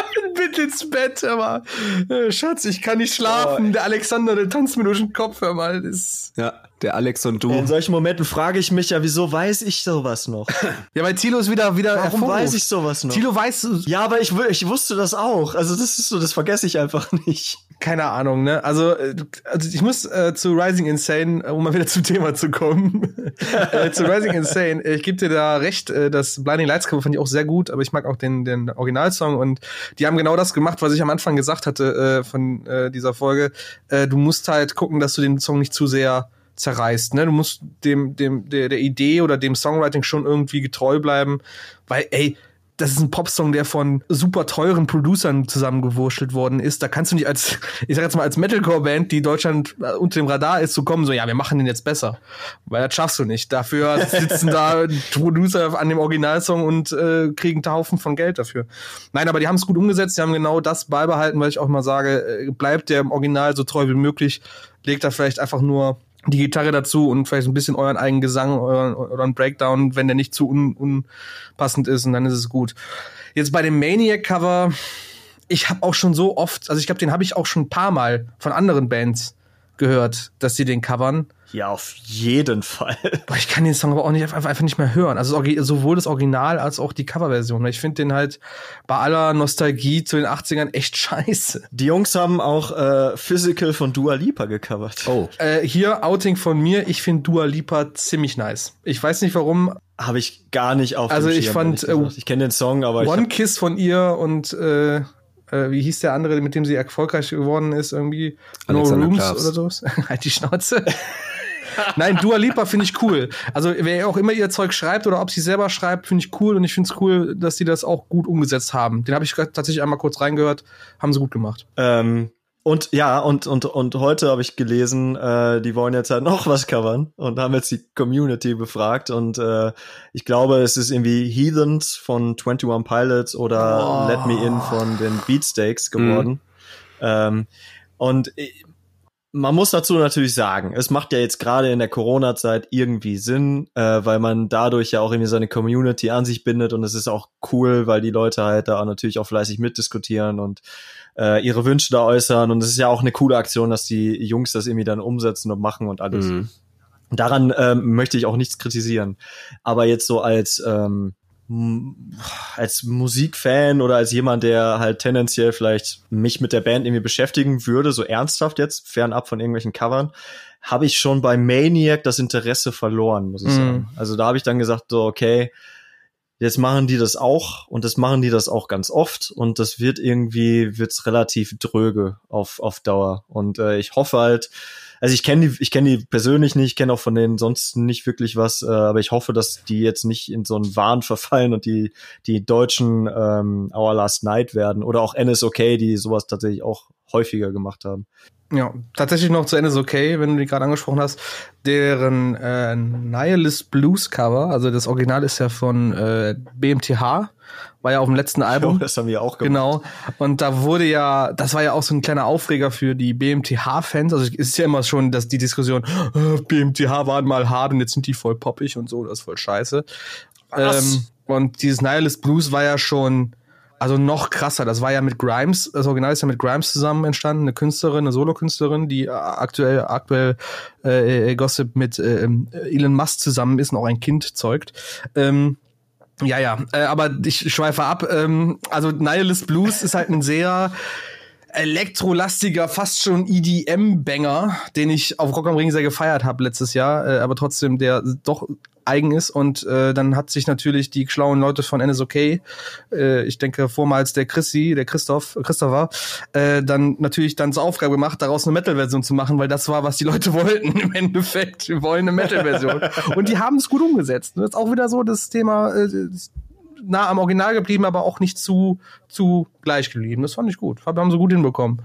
mit ins Bett, aber äh, Schatz, ich kann nicht schlafen. Der Alexander, der tanzt mir durch den Kopf, hör mal. Das Ja, der Alex und du. In solchen Momenten frage ich mich ja, wieso weiß ich sowas noch? ja, weil Tilo ist wieder, wieder Warum hervorruft. weiß ich sowas noch? Tilo weiß, ja, aber ich, ich wusste das auch. Also das ist so, das vergesse ich einfach nicht. keine Ahnung, ne? Also, äh, also ich muss äh, zu Rising Insane, äh, um mal wieder zum Thema zu kommen. <laughs> äh, zu Rising Insane, ich gebe dir da recht, äh, das Blinding Lights Cover fand ich auch sehr gut, aber ich mag auch den, den Originalsong und die haben genau das gemacht, was ich am Anfang gesagt hatte äh, von äh, dieser Folge. Äh, du musst halt gucken, dass du den Song nicht zu sehr zerreißt, ne? Du musst dem, dem, der, der Idee oder dem Songwriting schon irgendwie getreu bleiben, weil, ey, das ist ein Popsong, der von super teuren Producern zusammengewurschtelt worden ist. Da kannst du nicht als, <laughs> ich sag jetzt mal, als Metalcore-Band, die Deutschland äh, unter dem Radar ist, zu so kommen, so, ja, wir machen den jetzt besser. Weil das schaffst du nicht. Dafür <laughs> sitzen da Producer an dem Originalsong und äh, kriegen Haufen von Geld dafür. Nein, aber die haben es gut umgesetzt. Die haben genau das beibehalten, weil ich auch mal sage, äh, bleibt der im Original so treu wie möglich. Legt da vielleicht einfach nur die Gitarre dazu und vielleicht ein bisschen euren eigenen Gesang euren, ein Breakdown, wenn der nicht zu un, unpassend ist und dann ist es gut. Jetzt bei dem Maniac-Cover, ich habe auch schon so oft, also ich glaube, den habe ich auch schon ein paar Mal von anderen Bands gehört, dass sie den covern. Ja, auf jeden Fall. <laughs> Boah, ich kann den Song aber auch nicht, einfach, einfach nicht mehr hören. Also sowohl das Original als auch die Coverversion. Ich finde den halt bei aller Nostalgie zu den 80ern echt scheiße. Die Jungs haben auch äh, Physical von Dua Lipa gecovert. Oh. Äh, hier Outing von mir. Ich finde Dua Lipa ziemlich nice. Ich weiß nicht warum. Habe ich gar nicht auf Also ich fand, äh, ich kenne den Song, aber One Kiss von ihr und äh, äh, wie hieß der andere, mit dem sie erfolgreich geworden ist, irgendwie Alexander No Rooms Klaas. oder sowas? <laughs> halt die Schnauze. <laughs> Nein, Dua Lipa finde ich cool. Also wer auch immer ihr Zeug schreibt oder ob sie selber schreibt, finde ich cool und ich finde es cool, dass sie das auch gut umgesetzt haben. Den habe ich tatsächlich einmal kurz reingehört, haben sie gut gemacht. Ähm, und ja, und, und, und heute habe ich gelesen, äh, die wollen jetzt halt noch was covern und haben jetzt die Community befragt. Und äh, ich glaube, es ist irgendwie Heathens von 21 Pilots oder Oh. Let Me In von den Beatsteaks geworden. Ähm, und ich- man muss dazu natürlich sagen, es macht ja jetzt gerade in der Corona-Zeit irgendwie Sinn, äh, weil man dadurch ja auch irgendwie seine Community an sich bindet und es ist auch cool, weil die Leute halt da natürlich auch fleißig mitdiskutieren und äh, ihre Wünsche da äußern und es ist ja auch eine coole Aktion, dass die Jungs das irgendwie dann umsetzen und machen und alles. Mhm. Daran ähm, möchte ich auch nichts kritisieren. Aber jetzt so als ähm, als Musikfan oder als jemand, der halt tendenziell vielleicht mich mit der Band irgendwie beschäftigen würde, so ernsthaft jetzt, fernab von irgendwelchen Covern, habe ich schon bei Maniac das Interesse verloren, muss ich Mhm. sagen. Also da habe ich dann gesagt, so, okay, jetzt machen die das auch und das machen die das auch ganz oft und das wird irgendwie, wird's relativ dröge auf, auf Dauer. Und äh, ich hoffe halt, also ich kenne die, ich kenne die persönlich nicht, ich kenne auch von denen sonst nicht wirklich was, äh, aber ich hoffe, dass die jetzt nicht in so einen Wahn verfallen und die, die deutschen ähm, Our Last Night werden oder auch NSOK, die sowas tatsächlich auch häufiger gemacht haben. Ja, tatsächlich noch zu Ende ist okay, wenn du die gerade angesprochen hast. Deren äh, Nihilist Blues Cover, also das Original ist ja von äh, BMTH, war ja auf dem letzten Album. das haben wir auch gemacht. Genau. Und da wurde ja, das war ja auch so ein kleiner Aufreger für die BMTH-Fans. Also es ist ja immer schon dass die Diskussion, äh, BMTH waren mal hart und jetzt sind die voll poppig und so, das ist voll scheiße. Ähm, und dieses Nihilist Blues war ja schon, also noch krasser. Das war ja mit Grimes, das Original ist ja mit Grimes zusammen entstanden, eine Künstlerin, eine Solokünstlerin, die äh, aktuell aktuell äh, äh, Gossip mit äh, Elon Musk zusammen ist und auch ein Kind zeugt. Ähm, ja, ja, äh, aber ich schweife ab. Ähm, also Nihilist Blues ist halt ein sehr elektrolastiger, fast schon EDM-Banger, den ich auf Rock am Ring sehr gefeiert habe letztes Jahr, äh, aber trotzdem der doch eigen ist und äh, dann hat sich natürlich die schlauen Leute von NSOK, äh, ich denke vormals der Chrissy, der Christoph, Christopher, äh, dann natürlich dann zur Aufgabe gemacht, daraus eine Metal-Version zu machen, weil das war, was die Leute <laughs> wollten im Endeffekt. Wir wollen eine Metal-Version. und die haben es gut umgesetzt. Das ist auch wieder so das Thema, äh, nah am Original geblieben, aber auch nicht zu, zu gleich geblieben. Das fand ich gut. Haben sie gut hinbekommen.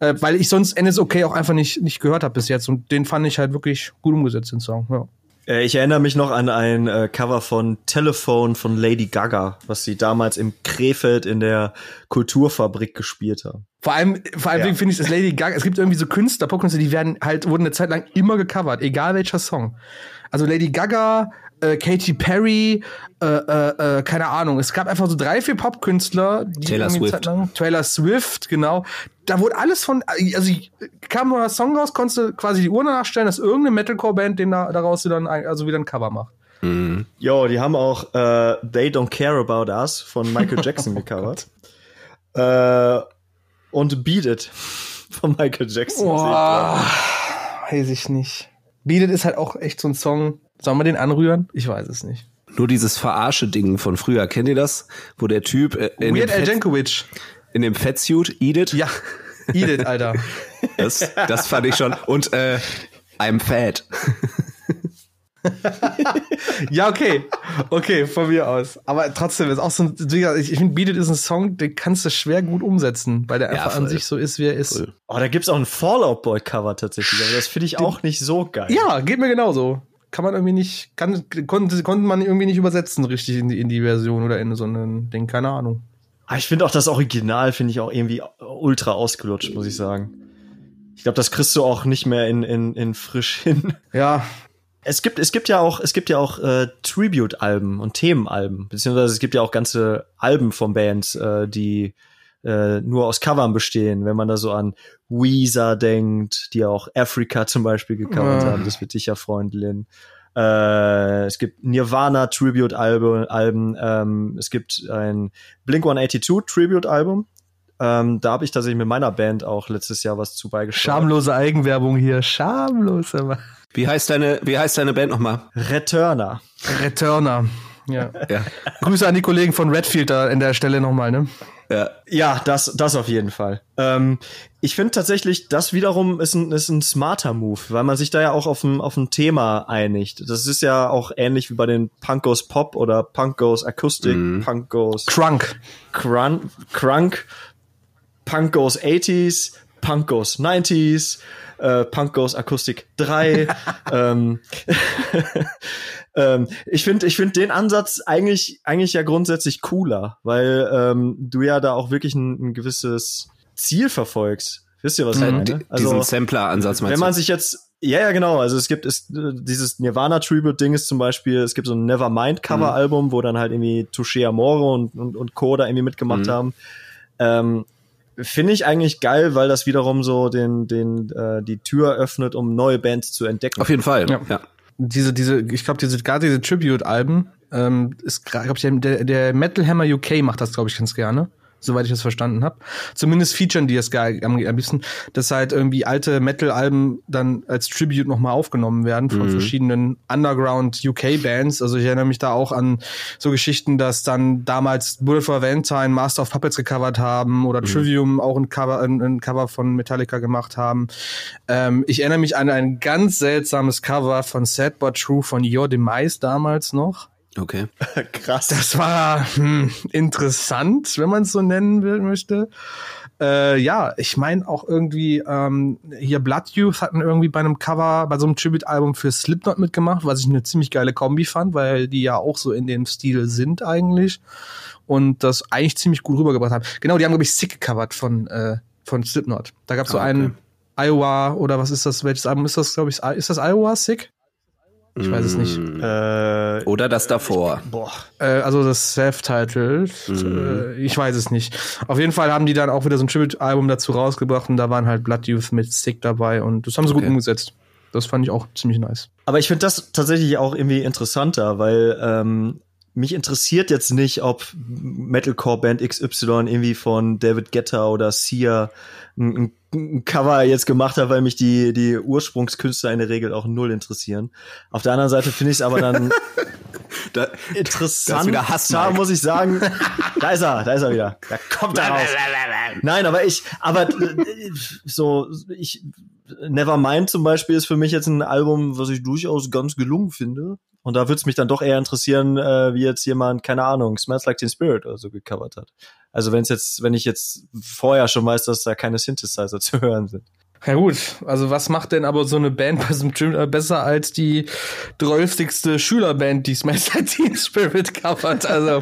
Äh, weil ich sonst NSOK auch einfach nicht, nicht gehört habe bis jetzt. Und den fand ich halt wirklich gut umgesetzt, den Song. Ja. Äh, Ich erinnere mich noch an ein äh, Cover von Telephone von Lady Gaga, was sie damals im Krefeld in der Kulturfabrik gespielt haben. Vor allem, vor allem Ja. finde ich, dass Lady <laughs> Gaga, es gibt irgendwie so Künstler, Popkünstler, die werden halt, wurden eine Zeit lang immer gecovert, egal welcher Song. Also Lady Gaga, äh, Katy Perry, äh, äh, äh, keine Ahnung. Es gab einfach so drei, vier Popkünstler, die Taylor Swift. Zeit lang, Taylor Swift, genau. Da wurde alles von, also ich, kam nur ein Song raus, konntest du quasi die Uhr nachstellen, dass irgendeine Metalcore-Band den da, daraus wieder ein, also wieder ein Cover macht. Mhm. Jo, die haben auch äh, They Don't Care About Us von Michael <laughs> Jackson gecovert. äh, und Beat It von Michael Jackson. Boah, weiß ich nicht. Beat It ist halt auch echt so ein Song. Sollen wir den anrühren? Ich weiß es nicht. Nur dieses Verarsche-Ding von früher, kennt ihr das? Wo der Typ äh, in, dem Weird Al Jankovic. in dem Fettsuit, It, Ja, It, Alter. <laughs> das, das fand ich schon. Und äh, I'm fat. <laughs> Ja, okay. Okay, von mir aus. Aber trotzdem ist auch so ein, ich, ich finde, Beat It ist ein Song, den kannst du schwer gut umsetzen, weil der Ja, einfach an voll. sich so ist, wie er ist. Voll. Oh, da gibt's auch ein Fallout Boy Cover tatsächlich, aber das finde ich auch nicht so geil. Ja, geht mir genauso. Kann man irgendwie nicht, kann, konnte, konnte man irgendwie nicht übersetzen, richtig in die, in die Version oder in so ein Ding, keine Ahnung. Aber ich finde auch das Original finde ich auch irgendwie ultra ausgelutscht, muss ich sagen. Ich glaube, das kriegst du auch nicht mehr in, in, in frisch hin. Ja, Es gibt, es gibt ja auch, es gibt ja auch äh, Tribute-Alben und Themenalben, beziehungsweise es gibt ja auch ganze Alben von Bands, äh, die äh, nur aus Covern bestehen. Wenn man da so an Weezer denkt, die ja auch Africa zum Beispiel gecovert Ah. haben, das wird dich ja freuen, Lynn. Äh, es gibt Nirvana Tribute-Alben, Alben, ähm, es gibt ein Blink 182 Tribute-Album. Ähm, da habe ich tatsächlich mit meiner Band auch letztes Jahr was zu beigesteuert. schamlose Eigenwerbung hier, schamlos. Aber. Wie heißt deine, wie heißt deine Band nochmal? Returner. Returner. Ja. Ja. Grüße an die Kollegen von Redfield da an der Stelle nochmal, ne? Ja. Ja, das, das auf jeden Fall. Ähm, ich finde tatsächlich, das wiederum ist ein, ist ein smarter Move, weil man sich da ja auch auf ein, auf ein Thema einigt. Das ist ja auch ähnlich wie bei den Punk Goes Pop oder Punk Goes Acoustic, Punk Goes Crunk. Crun Crunk, Punk Goes 80s, Punk Goes 90s, äh, Punk Goes Acoustic 3. <laughs> ähm, ähm, ich finde ich finde den Ansatz eigentlich, eigentlich ja grundsätzlich cooler, weil ähm, du ja da auch wirklich ein, ein gewisses Ziel verfolgst. Wisst ihr, was ich Mhm. meine? Die- Diesen Sampler-Ansatz meinst wenn man du? sich jetzt, ja, ja, genau, also es gibt, es, äh, dieses Nirvana-Tribute-Ding ist zum Beispiel, es gibt so ein Nevermind-Cover-Album, wo dann halt irgendwie Touché Amore und, und, und Co. da irgendwie mitgemacht Mhm. haben. Ähm, Finde ich eigentlich geil, weil das wiederum so den, den, äh, die Tür öffnet, um neue Bands zu entdecken. Auf jeden Fall. Ja. Ja. Diese, diese, ich glaube, diese, gerade diese Tribute-Alben, ähm, ist, glaube ich, der, der Metal Hammer UK macht das, glaube ich, ganz gerne. Soweit ich das verstanden habe. Zumindest featuren die es gar am, am liebsten, dass halt irgendwie alte Metal-Alben dann als Tribute nochmal aufgenommen werden von verschiedenen Underground-UK-Bands. Also ich erinnere mich da auch an so Geschichten, dass dann damals Bullet for Valentine Master of Puppets gecovert haben oder Trivium auch ein Cover, ein, ein Cover von Metallica gemacht haben. Ähm, ich erinnere mich an ein ganz seltsames Cover von Sad But True von Your Demise damals noch. Okay. <laughs> Krass. Das war hm, interessant, wenn man es so nennen will, möchte. Äh, ja, ich meine auch irgendwie, ähm, hier Blood Youth hatten irgendwie bei einem Cover, bei so einem Tribute-Album für Slipknot mitgemacht, was ich eine ziemlich geile Kombi fand, weil die ja auch so in dem Stil sind eigentlich und das eigentlich ziemlich gut rübergebracht haben. Genau, die haben, glaube ich, Sick gecovert von, äh, von Slipknot. Da gab es so Ah, okay. einen Iowa oder was ist das, welches Album ist das, glaube ich, ist das Iowa Sick? Ich weiß es nicht. Äh, Oder das davor. boah. Äh, also das Self-Titled. Äh, ich weiß es nicht. Auf jeden Fall haben die dann auch wieder so ein Tribute-Album dazu rausgebracht und da waren halt Blood Youth mit Sick dabei und das haben sie gut Okay. umgesetzt. Das fand ich auch ziemlich nice. Aber ich finde das tatsächlich auch irgendwie interessanter, weil ähm, mich interessiert jetzt nicht, ob Metalcore-Band XY irgendwie von David Guetta oder Sia ein, ein Cover jetzt gemacht hat, weil mich die, die Ursprungskünstler in der Regel auch null interessieren. Auf der anderen Seite finde ich es aber dann <laughs> Da, interessant. Wieder Hass, da muss ich sagen, da ist er, da ist er wieder. Da kommt er raus. Nein, aber ich, aber so, ich, Nevermind zum Beispiel ist für mich jetzt ein Album, was ich durchaus ganz gelungen finde. Und da würde es mich dann doch eher interessieren, äh, wie jetzt jemand, keine Ahnung, Smells Like Teen Spirit oder so gecovert hat. Also wenn es jetzt, wenn ich jetzt vorher schon weiß, dass da keine Synthesizer <laughs> zu hören sind. Ja gut, also was macht denn aber so eine Band bei so einem Tribute besser als die drölftigste Schülerband, die Smash <laughs> Teen Spirit covert? Also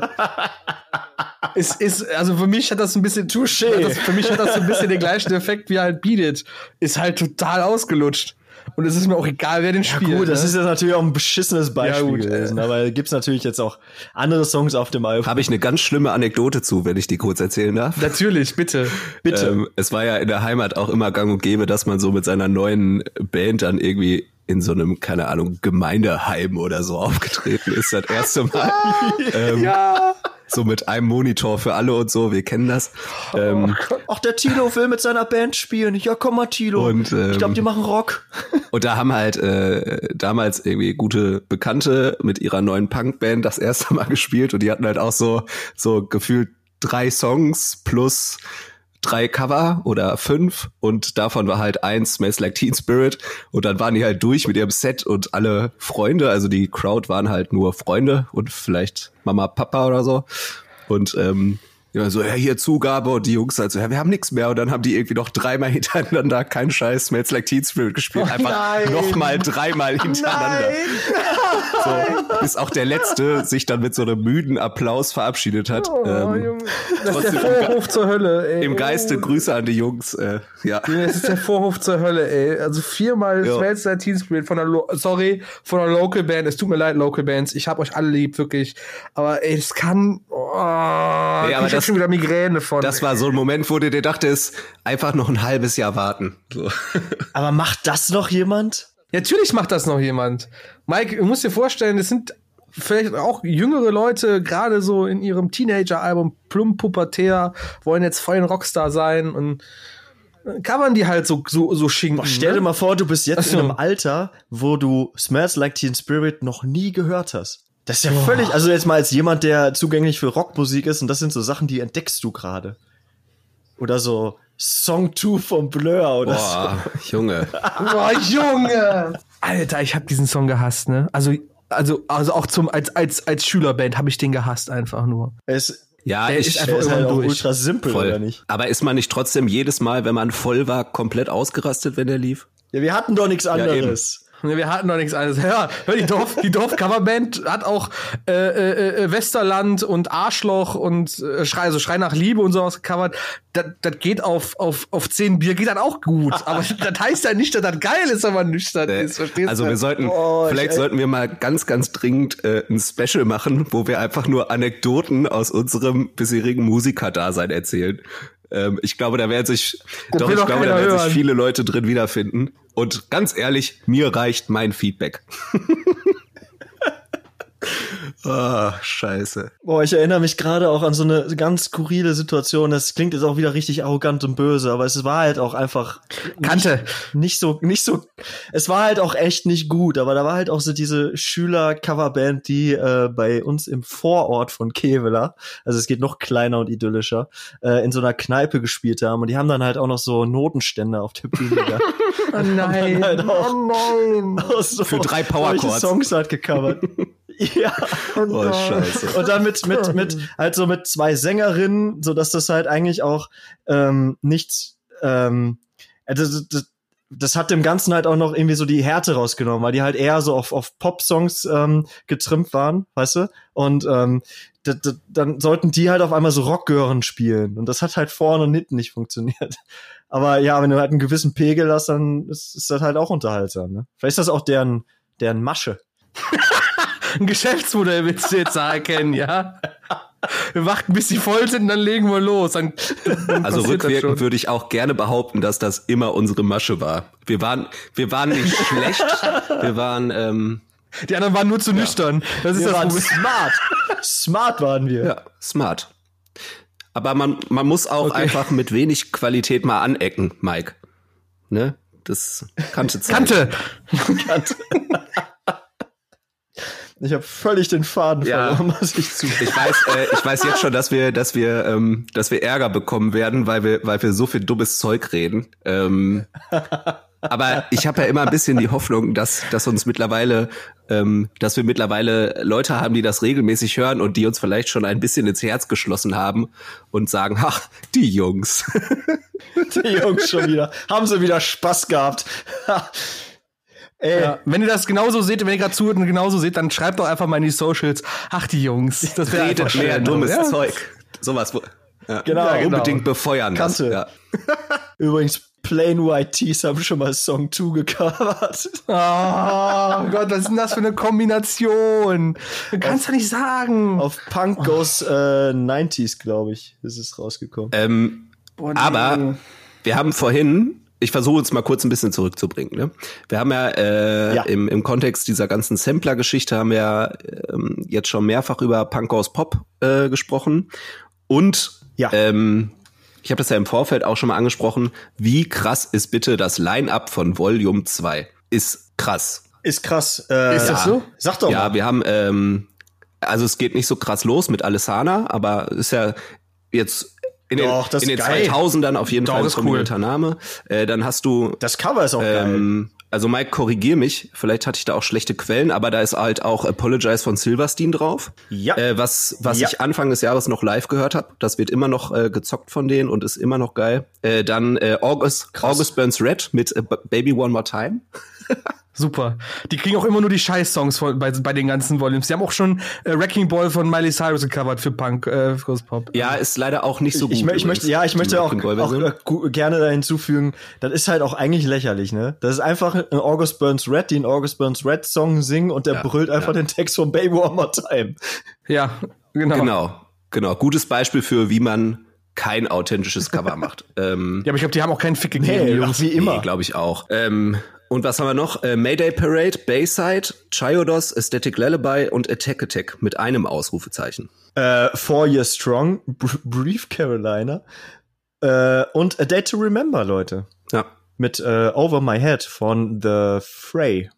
<laughs> es ist, also für mich hat das ein bisschen Touché. das, für mich hat das so ein bisschen den gleichen Effekt wie halt Beat It. Ist halt total ausgelutscht. Und es ist mir auch egal, wer den spielt. Gut, das ne? ist jetzt natürlich auch ein beschissenes Beispiel Ja, gut, gewesen, äh. aber gibt's natürlich jetzt auch andere Songs auf dem Album. habe ich eine ganz schlimme Anekdote zu, wenn ich die kurz erzählen darf. Natürlich, bitte. <laughs> Bitte. Ähm, es war ja in der Heimat auch immer gang und gäbe, dass man so mit seiner neuen Band dann irgendwie in so einem, keine Ahnung, Gemeindeheim oder so aufgetreten ist. Das erste Mal. <laughs> ähm, Ja. So mit einem Monitor für alle und so, wir kennen das. Ähm, Ach, der Tilo will mit seiner Band spielen. Ja, komm mal, Tilo. Und, ähm, ich glaube, die machen Rock. Und da haben halt äh, damals irgendwie gute Bekannte mit ihrer neuen Punkband das erste Mal <laughs> gespielt und die hatten halt auch so so gefühlt drei Songs plus drei Cover oder fünf und davon war halt eins Smells Like Teen Spirit. Und dann waren die halt durch mit ihrem Set und alle Freunde, also die Crowd waren halt nur Freunde und vielleicht Mama, Papa oder so. Und ähm, ja, so, ja, hier Zugabe und die Jungs halt so, ja, wir haben nichts mehr. Und dann haben die irgendwie noch dreimal <laughs> hintereinander kein Scheiß Smells Like Teen Spirit gespielt. Oh Einfach nein. nochmal dreimal hintereinander. So, bis auch der Letzte sich dann mit so einem müden Applaus verabschiedet hat. Oh, ähm, Junge. Das ist der Vorhof zur Hölle, ey. Im Geiste Grüße an die Jungs. Äh, ja. Das ist der Vorhof zur Hölle, ey. Also viermal Ja. Smells Like Teen Spirit von der, Lo sorry, von der Local Band. Es tut mir leid, Local Bands. Ich hab euch alle lieb, wirklich. Aber ey, das kann, oh, aber ich hab das- schon wieder Migräne von. Das war so ein Moment, wo du dir dachtest, einfach noch ein halbes Jahr warten. So. <laughs> Aber macht das noch jemand? Natürlich macht das noch jemand. Mike, du musst dir vorstellen, das sind vielleicht auch jüngere Leute, gerade so in ihrem Teenager-Album, plump pubertär, wollen jetzt voll ein Rockstar sein und äh, covern die halt so, so, so schinken. Boah, stell dir ne? mal vor, du bist jetzt Ach so. in einem Alter, wo du Smells Like Teen Spirit noch nie gehört hast. Das ist ja völlig, also jetzt mal als jemand, der zugänglich für Rockmusik ist und das sind so Sachen, die entdeckst du gerade. Oder so Song 2 von Blur oder Boah, Junge. <laughs> Boah, Junge! Alter, ich hab diesen Song gehasst, ne? Also, also, also auch zum, als, als, als Schülerband habe ich den gehasst einfach nur. so. Es, Ja, Der ich, ist einfach ist halt auch durch. ultra simpel, voll. oder nicht? Aber ist man nicht trotzdem jedes Mal, wenn man voll war, komplett ausgerastet, wenn der lief? Ja, wir hatten doch nichts anderes. Ne, Wir hatten noch nichts anderes. <laughs> Ja, hör, die Dorf, die Dorf-Coverband hat auch äh, äh, äh, Westerland und Arschloch und äh, Schrei, also Schrei nach Liebe und sowas gecovert. Das, das geht auf, auf, auf 10 Bier, geht dann auch gut. <laughs> Aber das heißt ja nicht, dass das geil ist, wenn man nüchtern ist. Verstehst Also wir sollten, ich- vielleicht sollten wir mal ganz, ganz dringend äh, ein Special machen, wo wir einfach nur Anekdoten aus unserem bisherigen Musikerdasein erzählen. Ähm, ich glaube, da werden sich, Das doch, ich glaube, da werden sich viele Leute drin wiederfinden. Und ganz ehrlich, mir reicht mein Feedback. <laughs> Ah, scheiße. Boah, ich erinnere mich gerade auch an so eine ganz skurrile Situation. Das klingt jetzt auch wieder richtig arrogant und böse, aber es war halt auch einfach Kante. nicht, nicht so, nicht so. Es war halt auch echt nicht gut, aber da war halt auch so diese Schüler-Coverband, die äh, bei uns im Vorort von Kevela, also es geht noch kleiner und idyllischer, äh, in so einer Kneipe gespielt haben und die haben dann halt auch noch so Notenstände auf der Bühne <laughs> gehabt. Oh nein. halt auch- oh nein. <laughs> Auch so Für drei Powerchords. Songs halt gecovert. <laughs> ja. Oh, scheiße. Und dann mit, mit, mit, halt so mit zwei Sängerinnen, so dass das halt eigentlich auch ähm, nicht, ähm, äh, das, das, das hat dem Ganzen halt auch noch irgendwie so die Härte rausgenommen, weil die halt eher so auf, auf Pop-Songs ähm, getrimmt waren, weißt du? Und ähm, d- d- dann sollten die halt auf einmal so Rockgören spielen. Und das hat halt vorne und hinten nicht funktioniert. <laughs> Aber ja, wenn du halt einen gewissen Pegel hast, dann ist, ist das halt auch unterhaltsam. Ne? Vielleicht ist das auch deren, deren Masche. <laughs> Ein Geschäftsmodell willst du jetzt da erkennen, ja? Wir warten, bis die voll sind, dann legen wir los. Dann, dann Also das rückwirkend würde ich auch gerne behaupten, dass das immer unsere Masche war. Wir waren, wir waren nicht <laughs> schlecht. Wir waren, ähm, Die anderen waren nur zu nüchtern. Das ist Wir das waren Problem. smart. smart waren wir. ja, smart. Aber man, man muss auch Okay. einfach mit wenig Qualität mal anecken, Mike. Ne? Das kannte Zeit. Kante. <laughs> Ich habe völlig den Faden Ja. verloren, <laughs> muss ich zu. Ich weiß, äh, ich weiß jetzt schon, dass wir, dass wir, ähm, dass wir Ärger bekommen werden, weil wir, weil wir so viel dummes Zeug reden. Ähm, aber ich habe ja immer ein bisschen die Hoffnung, dass, dass uns mittlerweile, ähm, dass wir mittlerweile Leute haben, die das regelmäßig hören und die uns vielleicht schon ein bisschen ins Herz geschlossen haben und sagen, ach, die Jungs. <laughs> Die Jungs schon wieder. Haben sie wieder Spaß gehabt. <laughs> Ey, Ja, wenn ihr das genauso seht, wenn ihr gerade zuhört und genauso seht, dann schreibt doch einfach mal in die Socials. Ach, die Jungs. Das wäre Redet mehr schön. dummes ja. Zeug. Sowas. wo- Ja. Genau. Ja, Ja, genau. Unbedingt befeuern. Das, Kante. ja. <laughs> übrigens, Plain White Tees haben schon mal Song 2 gecovert. <laughs> Oh Gott, was ist denn das für eine Kombination? Du kannst doch nicht sagen. Auf Punk Goes äh, 90s, glaube ich, ist es rausgekommen. Ähm, Boah, nee. Aber wir haben vorhin, ich versuche uns mal kurz ein bisschen zurückzubringen. Ne? Wir haben ja, äh, Ja. Im, im Kontext dieser ganzen Sampler-Geschichte haben wir ähm, jetzt schon mehrfach über Punk aus Pop äh, gesprochen. Und Ja. ähm, ich habe das ja im Vorfeld auch schon mal angesprochen. Wie krass ist bitte das Line-Up von Volume 2? Ist krass. Ist krass. Äh, Ist das so? Sag doch Ja, mal. wir haben, ähm, also es geht nicht so krass los mit Alessana, aber ist ja jetzt In den, Doch, das in den geil. 2000ern auf jeden Doch, Fall ein ist cool. Name. Äh, dann hast du Das Cover ist auch geil. ähm, also Mike, korrigier mich, vielleicht hatte ich da auch schlechte Quellen, aber da ist halt auch Apologize von Silverstein drauf. Ja. Äh, was was Ja. ich Anfang des Jahres noch live gehört habe. Das wird immer noch äh, gezockt von denen und ist immer noch geil. Äh, dann äh, August, August Burns Red mit äh, Baby One More Time. <laughs> Super. Die kriegen auch immer nur die Scheiß-Songs von- bei, bei den ganzen Volumes. Die haben auch schon äh, Wrecking Ball von Miley Cyrus gecovert für Punk, äh, für Pop. Ja, ist leider auch nicht so gut. ich, ich möchte, ja, ich möchte auch, auch äh, gerne da hinzufügen, das ist halt auch eigentlich lächerlich, ne? Das ist einfach ein August Burns Red, die einen August Burns Red Song singen und der Ja, brüllt einfach ja. den Text von Baby One More Time. Ja, genau. Genau, genau. Gutes Beispiel für, wie man kein authentisches Cover macht. Ähm, <laughs> Ja, aber ich glaube, die haben auch keinen Fick gegeben, Nee, Jungs. ach, wie immer. Nee, glaube ich auch. Ähm, und was haben wir noch? Äh, Mayday Parade, Bayside, Chiodos, Aesthetic Lullaby und Attack Attack mit einem Ausrufezeichen. Äh, Four Years Strong, Br Brief Carolina äh, und A Day to Remember, Leute. Ja. Mit äh, Over My Head von The Fray.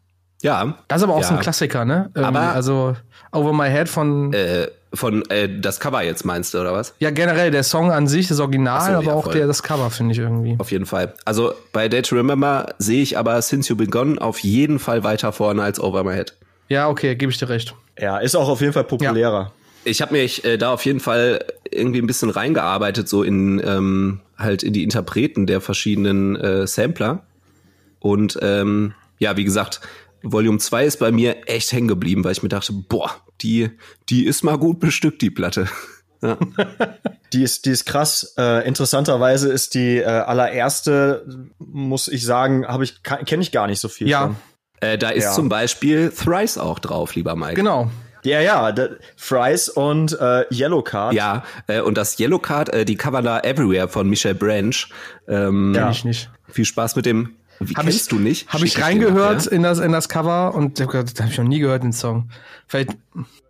Ja. Das ist aber auch ja. so ein Klassiker, ne? Ähm, Aber- also Over My Head von Äh, von äh, das Cover jetzt meinst du, oder was? ja generell der Song an sich, das Original, so, aber ja, auch voll. der das Cover finde ich irgendwie. Auf jeden Fall. Also bei Day to Remember sehe ich aber Since You Begun auf jeden Fall weiter vorne als Over My Head. Ja, okay, gebe ich dir recht. Ja, ist auch auf jeden Fall populärer. Ich habe mich äh, da auf jeden Fall irgendwie ein bisschen reingearbeitet, so in ähm, halt in die Interpreten der verschiedenen äh, Sampler. Und ähm, ja, wie gesagt, Volume 2 ist bei mir echt hängen geblieben, weil ich mir dachte, boah, die, die ist mal gut bestückt, die Platte. Ja. <laughs> Die ist, die ist krass. Äh, interessanterweise ist die äh, allererste, muss ich sagen, habe ich kenne ich gar nicht so viel Ja, von. Äh, da ist Ja. zum Beispiel Thrice auch drauf, lieber Mike. genau. Ja, ja, Fries und äh, Yellow Card. Ja, äh, und das Yellow Card, äh, die Cover da Everywhere von Michelle Branch. Ähm, Kenn ich nicht. Viel Spaß mit dem. Wie Hab kennst ich, du nicht? Habe ich reingehört ja? in das in das Cover und da habe ich noch nie gehört den Song. Vielleicht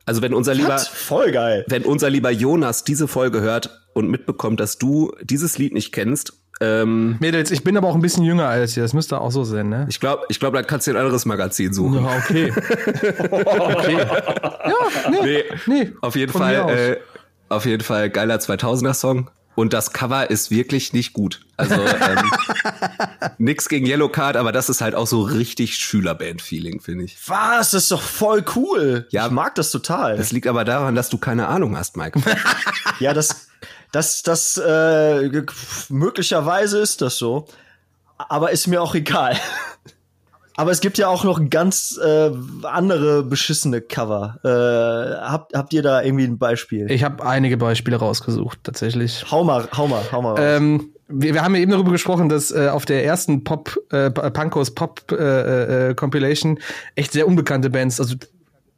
Also wenn unser lieber, What? Voll geil. wenn unser lieber Jonas diese Folge hört und mitbekommt, dass du dieses Lied nicht kennst, ähm, Mädels, ich bin aber auch ein bisschen jünger als ihr. Das müsste auch so sein, ne? ich glaube, ich glaube, da kannst du dir ein anderes Magazin suchen. Ja, okay. okay. <laughs> Ja, nee. Nee, Nee, auf jeden Fall, äh, auf jeden Fall geiler 2000er Song. Und das Cover ist wirklich nicht gut. Also ähm, <laughs> nix gegen Yellow Card, aber das ist halt auch so richtig Schülerband-Feeling, finde ich. Was? Das ist doch voll cool. Ja. ich mag das total. Das liegt aber daran, dass du keine Ahnung hast, Mike. <laughs> ja, das, das, das, äh, möglicherweise ist das so. Aber ist mir auch egal. Aber es gibt ja auch noch ganz äh, andere beschissene Cover. Äh, habt, habt ihr da irgendwie ein Beispiel? Ich habe einige Beispiele rausgesucht, tatsächlich. hau mal, hau mal, hau mal. raus. Ähm, wir, wir haben ja eben darüber gesprochen, dass äh, auf der ersten Pop, äh, Punkos Pop äh, äh, Compilation echt sehr unbekannte Bands, also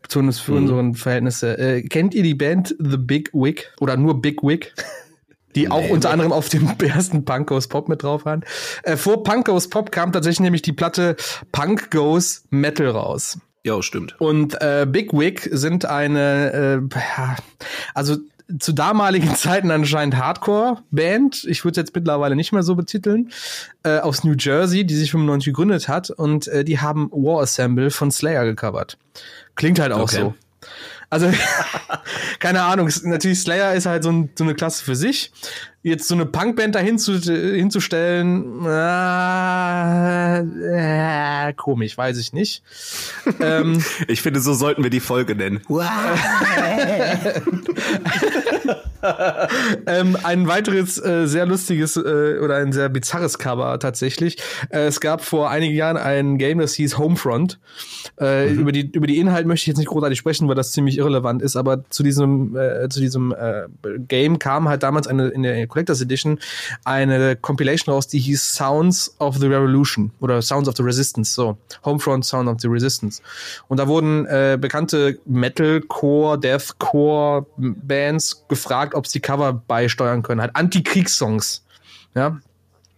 zumindest für unseren Verhältnisse. Äh, kennt ihr die Band The Big Wig oder nur Big Wig? Die auch unter anderem auf dem <laughs> ersten Punkos Pop mit drauf waren. Äh, vor Punkos Pop kam tatsächlich nämlich die Platte Punk Goes Metal raus. Ja, stimmt. Und äh, Big Wig sind eine, äh, also zu damaligen <laughs> Zeiten anscheinend Hardcore-Band. Ich würde jetzt mittlerweile nicht mehr so betiteln. Äh, aus New Jersey, die sich 95 gegründet hat. Und äh, die haben War Assemble von Slayer gecovert. Klingt halt auch Okay. so. Also, <laughs> keine Ahnung. Natürlich, Slayer ist halt so, ein, so eine Klasse für sich. Jetzt so eine Punkband dahin zu, hinzustellen, äh, äh, komisch, weiß ich nicht. <laughs> ähm, Ich finde, so sollten wir die Folge nennen. <laughs> ähm, ein weiteres äh, sehr lustiges äh, oder ein sehr bizarres Cover tatsächlich. Äh, es gab vor einigen Jahren ein Game, das hieß Homefront. Äh, über, die, über die Inhalt möchte ich jetzt nicht großartig sprechen, weil das ziemlich irrelevant ist, aber zu diesem, äh, zu diesem äh, Game kam halt damals eine, in der Collectors Edition eine Compilation raus, die hieß Sounds of the Revolution oder Sounds of the Resistance, so. Homefront Sound of the Resistance. Und da wurden äh, bekannte Metalcore, Deathcore Bands gefragt, ob sie Cover beisteuern können, halt Anti-Kriegssongs. Ja.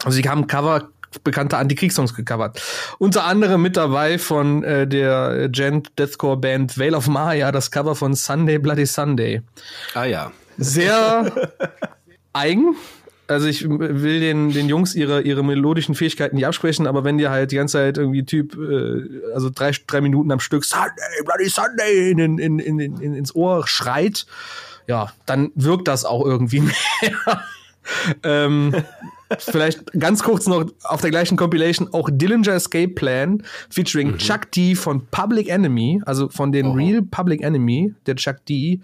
Also sie haben Cover bekannte Anti-Kriegssongs gecovert. Unter anderem mit dabei von äh, der Gent Deathcore Band Veil of Maya, das Cover von Sunday Bloody Sunday. Ah ja. Sehr <laughs> eigen. Also ich will den, den Jungs ihre, ihre melodischen Fähigkeiten nicht absprechen, aber wenn dir halt die ganze Zeit irgendwie Typ, äh, also drei, drei Minuten am Stück Sunday, Bloody Sunday in, in, in, in, in, ins Ohr schreit, ja, dann wirkt das auch irgendwie <laughs> mehr. ähm, vielleicht ganz kurz noch auf der gleichen Compilation auch Dillinger Escape Plan featuring mhm. Chuck D von Public Enemy, also von den oh. Real Public Enemy, der Chuck D,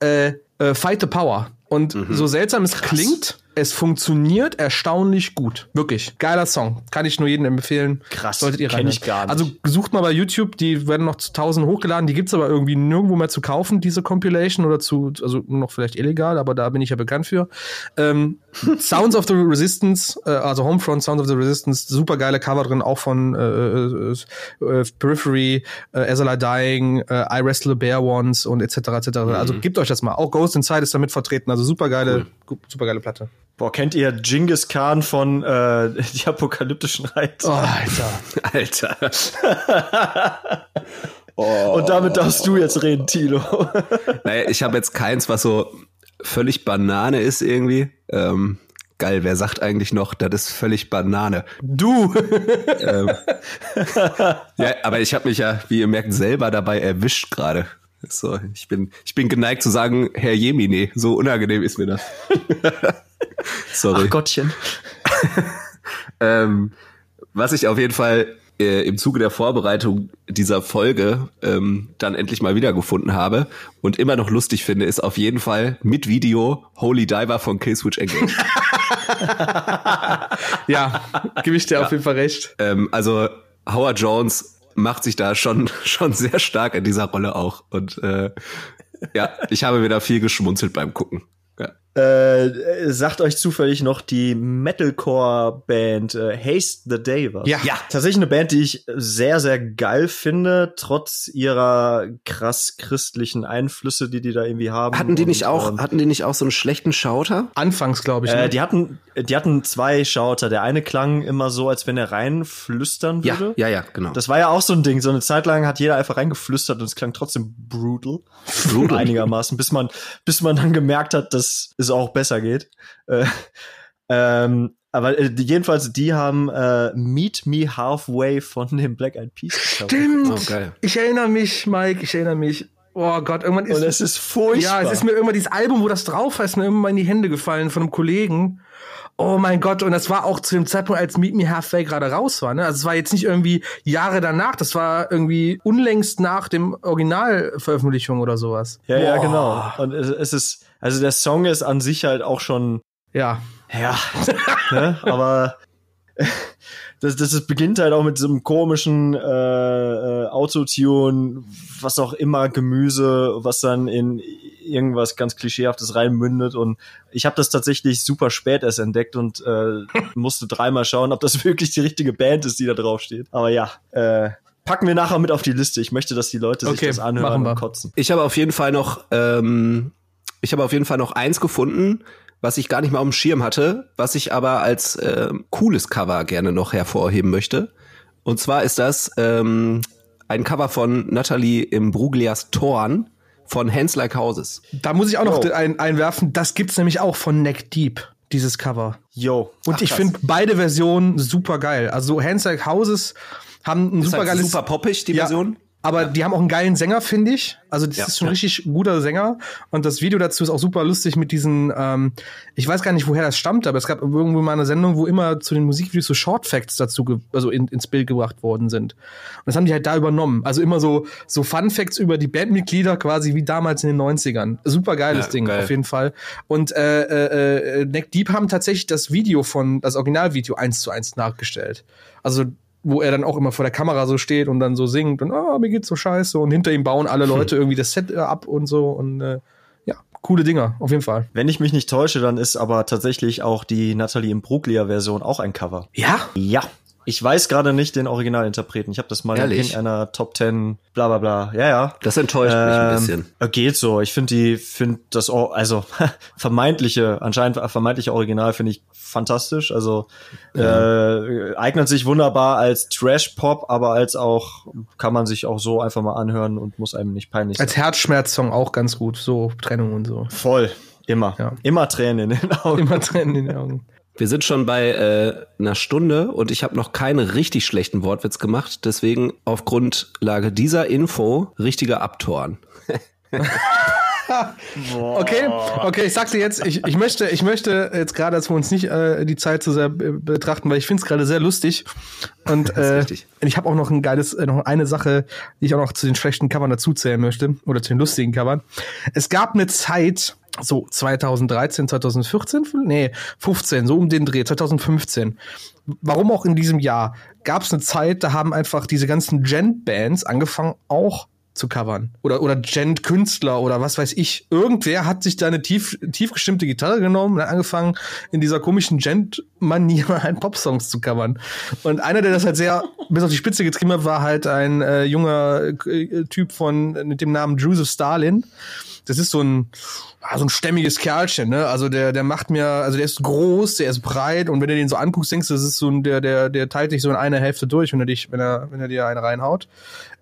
äh, äh, Fight the Power. Und mhm. so seltsam es Krass. klingt, es funktioniert erstaunlich gut. Wirklich. Geiler Song. Kann ich nur jedem empfehlen. Krass. Solltet ihr Kenn ich gar nicht. Also sucht mal bei YouTube, die werden noch zu tausend hochgeladen. Die gibt's aber irgendwie nirgendwo mehr zu kaufen, diese Compilation oder zu, also noch vielleicht illegal, aber da bin ich ja bekannt für. Ähm, <laughs> Sounds of the Resistance, äh, also Homefront Sounds of the Resistance, super geile Cover drin, auch von äh, äh, äh Periphery, äh, As I Dying, äh, I Wrestle a Bear Once und etc. etc. Mhm. Also gebt euch das mal. Auch Ghost Inside ist damit vertreten. Also super geile, cool. super geile Platte. Boah, kennt ihr Genghis Khan von äh, <laughs> die apokalyptischen Reiter? Oh, Alter. Alter. <laughs> oh. Und damit darfst du jetzt reden, Tilo. <laughs> naja, ich habe jetzt keins, was so völlig Banane ist irgendwie. Ähm, geil, wer sagt eigentlich noch, das ist völlig Banane? Du! ähm, ja, aber ich habe mich ja, wie ihr merkt, selber dabei erwischt gerade. So, ich bin, ich bin geneigt zu sagen, Herr Jemine, so unangenehm ist mir das. <laughs> Sorry. Ach Gottchen. <laughs> ähm, was ich auf jeden Fall äh, im Zuge der Vorbereitung dieser Folge ähm, dann endlich mal wiedergefunden habe und immer noch lustig finde, ist auf jeden Fall mit Video Holy Diver von Killswitch Engage. <laughs> ja, gebe ich dir ja. auf jeden Fall recht. Ähm, also Howard Jones macht sich da schon <laughs> schon sehr stark in dieser Rolle auch und äh, ja, ich habe wieder viel geschmunzelt beim Gucken. Äh, sagt euch zufällig noch die Metalcore-Band äh, Haste the Day was? Ja. ja. Tatsächlich eine Band, die ich sehr, sehr geil finde, trotz ihrer krass christlichen Einflüsse, die die da irgendwie haben. Hatten die nicht auch, ähm, hatten die nicht auch so einen schlechten Schauter? Anfangs, glaube ich. Äh, ne? die hatten, die hatten zwei Schauter. Der eine klang immer so, als wenn er reinflüstern würde. Ja, ja, ja, genau. Das war ja auch so ein Ding. So eine Zeit lang hat jeder einfach reingeflüstert und es klang trotzdem brutal. Brutal. Einigermaßen, bis man, bis man dann gemerkt hat, dass es auch besser geht. Äh, ähm, aber äh, jedenfalls, die haben äh, Meet Me Halfway von dem Black Eyed Peas. Stimmt. Oh, geil. Ich erinnere mich, Mike, ich erinnere mich. Oh Gott, irgendwann ist. Und es ist furchtbar. Ja, es ist mir irgendwann dieses Album, wo das drauf ist, mir irgendwann in die Hände gefallen von einem Kollegen. Oh mein Gott, und das war auch zu dem Zeitpunkt, als Meet Me Halfway gerade raus war. Ne? Also es war jetzt nicht irgendwie Jahre danach, das war irgendwie unlängst nach dem Originalveröffentlichung oder sowas. Ja, Boah. ja, genau. Und es, es ist, also der Song ist an sich halt auch schon. Ja. Ja. <laughs> ne? Aber <laughs> das, das, das beginnt halt auch mit so einem komischen äh, äh, Autotune, was auch immer, Gemüse, was dann in irgendwas ganz Klischeehaftes reinmündet. Und ich habe das tatsächlich super spät erst entdeckt und äh, <laughs> musste dreimal schauen, ob das wirklich die richtige Band ist, die da drauf steht. Aber ja, äh, packen wir nachher mit auf die Liste. Ich möchte, dass die Leute sich okay, das anhören und kotzen. Ich habe auf jeden Fall noch, ähm, ich habe auf jeden Fall noch eins gefunden, was ich gar nicht mal auf dem Schirm hatte, was ich aber als äh, cooles Cover gerne noch hervorheben möchte. Und zwar ist das ähm, ein Cover von Natalie im Bruglias Torn von Hands Like Houses. Da muss ich auch noch oh. ein, einwerfen, das gibt's nämlich auch von Neck Deep, dieses Cover. Yo. Und Ach, ich finde beide Versionen super geil. Also Hands Like Houses haben ein ist super halt geiles. Super poppig, die ja, Version. Aber ja. die haben auch einen geilen Sänger, finde ich. Also das ja, ist schon ja. richtig guter Sänger. Und das Video dazu ist auch super lustig mit diesen, ähm, ich weiß gar nicht, woher das stammt, aber es gab irgendwo mal eine Sendung, wo immer zu den Musikvideos so Short Facts dazu, also in, ins Bild gebracht worden sind. Und das haben die halt da übernommen. Also immer so, so Fun Facts über die Bandmitglieder quasi wie damals in den 90ern. Super geiles Ding, geil. auf jeden Fall. Und äh, äh, äh, Neck Deep haben tatsächlich das Video von, das Originalvideo eins zu eins nachgestellt. Also wo er dann auch immer vor der Kamera so steht und dann so singt und ah, oh, mir geht's so scheiße und hinter ihm bauen alle Leute irgendwie das Set äh, ab und so und äh, ja, coole Dinger, auf jeden Fall. Wenn ich mich nicht täusche, dann ist aber tatsächlich auch die Natalie Imbruglia-Version auch ein Cover. Ja? Ja. Ich weiß gerade nicht den Originalinterpreten. Ich habe das mal Ehrlich? in einer Top 10 bla bla bla. Ja, ja. Das enttäuscht ähm, mich ein ähm, bisschen. Äh, geht so. Ich finde die, finde das, also <laughs> vermeintliche, anscheinend vermeintliche Original finde ich fantastisch. Also ja. äh, eignet sich wunderbar als Trash-Pop, aber als auch, kann man sich auch so einfach mal anhören und muss einem nicht peinlich sein. Als Herzschmerz-Song auch ganz gut. So Trennung und so. Voll. Immer. Ja. Immer Tränen in den Augen. Immer Tränen in den Augen. Wir sind schon bei äh, einer Stunde und ich habe noch keinen richtig schlechten Wortwitz gemacht. Deswegen auf Grundlage dieser Info richtiger Abtoren. <laughs> okay, okay, ich sagte jetzt, ich, ich möchte, ich möchte jetzt gerade, dass wir uns nicht äh, die Zeit zu sehr betrachten, weil ich finde es gerade sehr lustig. Und <laughs> äh, ich habe auch noch ein geiles, äh, noch eine Sache, die ich auch noch zu den schlechten Covern dazuzählen möchte oder zu den lustigen Covern. Es gab eine Zeit, so 2013, 2014, nee, 15, so um den Dreh, 2015. Warum auch in diesem Jahr gab es eine Zeit, da haben einfach diese ganzen Gent-Bands angefangen, auch zu covern. Oder, oder Gent-Künstler oder was weiß ich. Irgendwer hat sich da eine tief, tief gestimmte Gitarre genommen und hat angefangen, in dieser komischen Gent-Manier <laughs> halt Popsongs zu covern. Und einer, der das halt sehr bis auf die Spitze getrieben hat, war halt ein äh, junger äh, Typ von mit dem Namen Joseph Stalin. Das ist so ein, ah, so ein stämmiges Kerlchen, ne? Also der, der macht mir, also der ist groß, der ist breit und wenn du den so anguckst, denkst du, das ist so ein, der, der, der teilt dich so in eine Hälfte durch, wenn er dich, wenn er, wenn er dir eine reinhaut.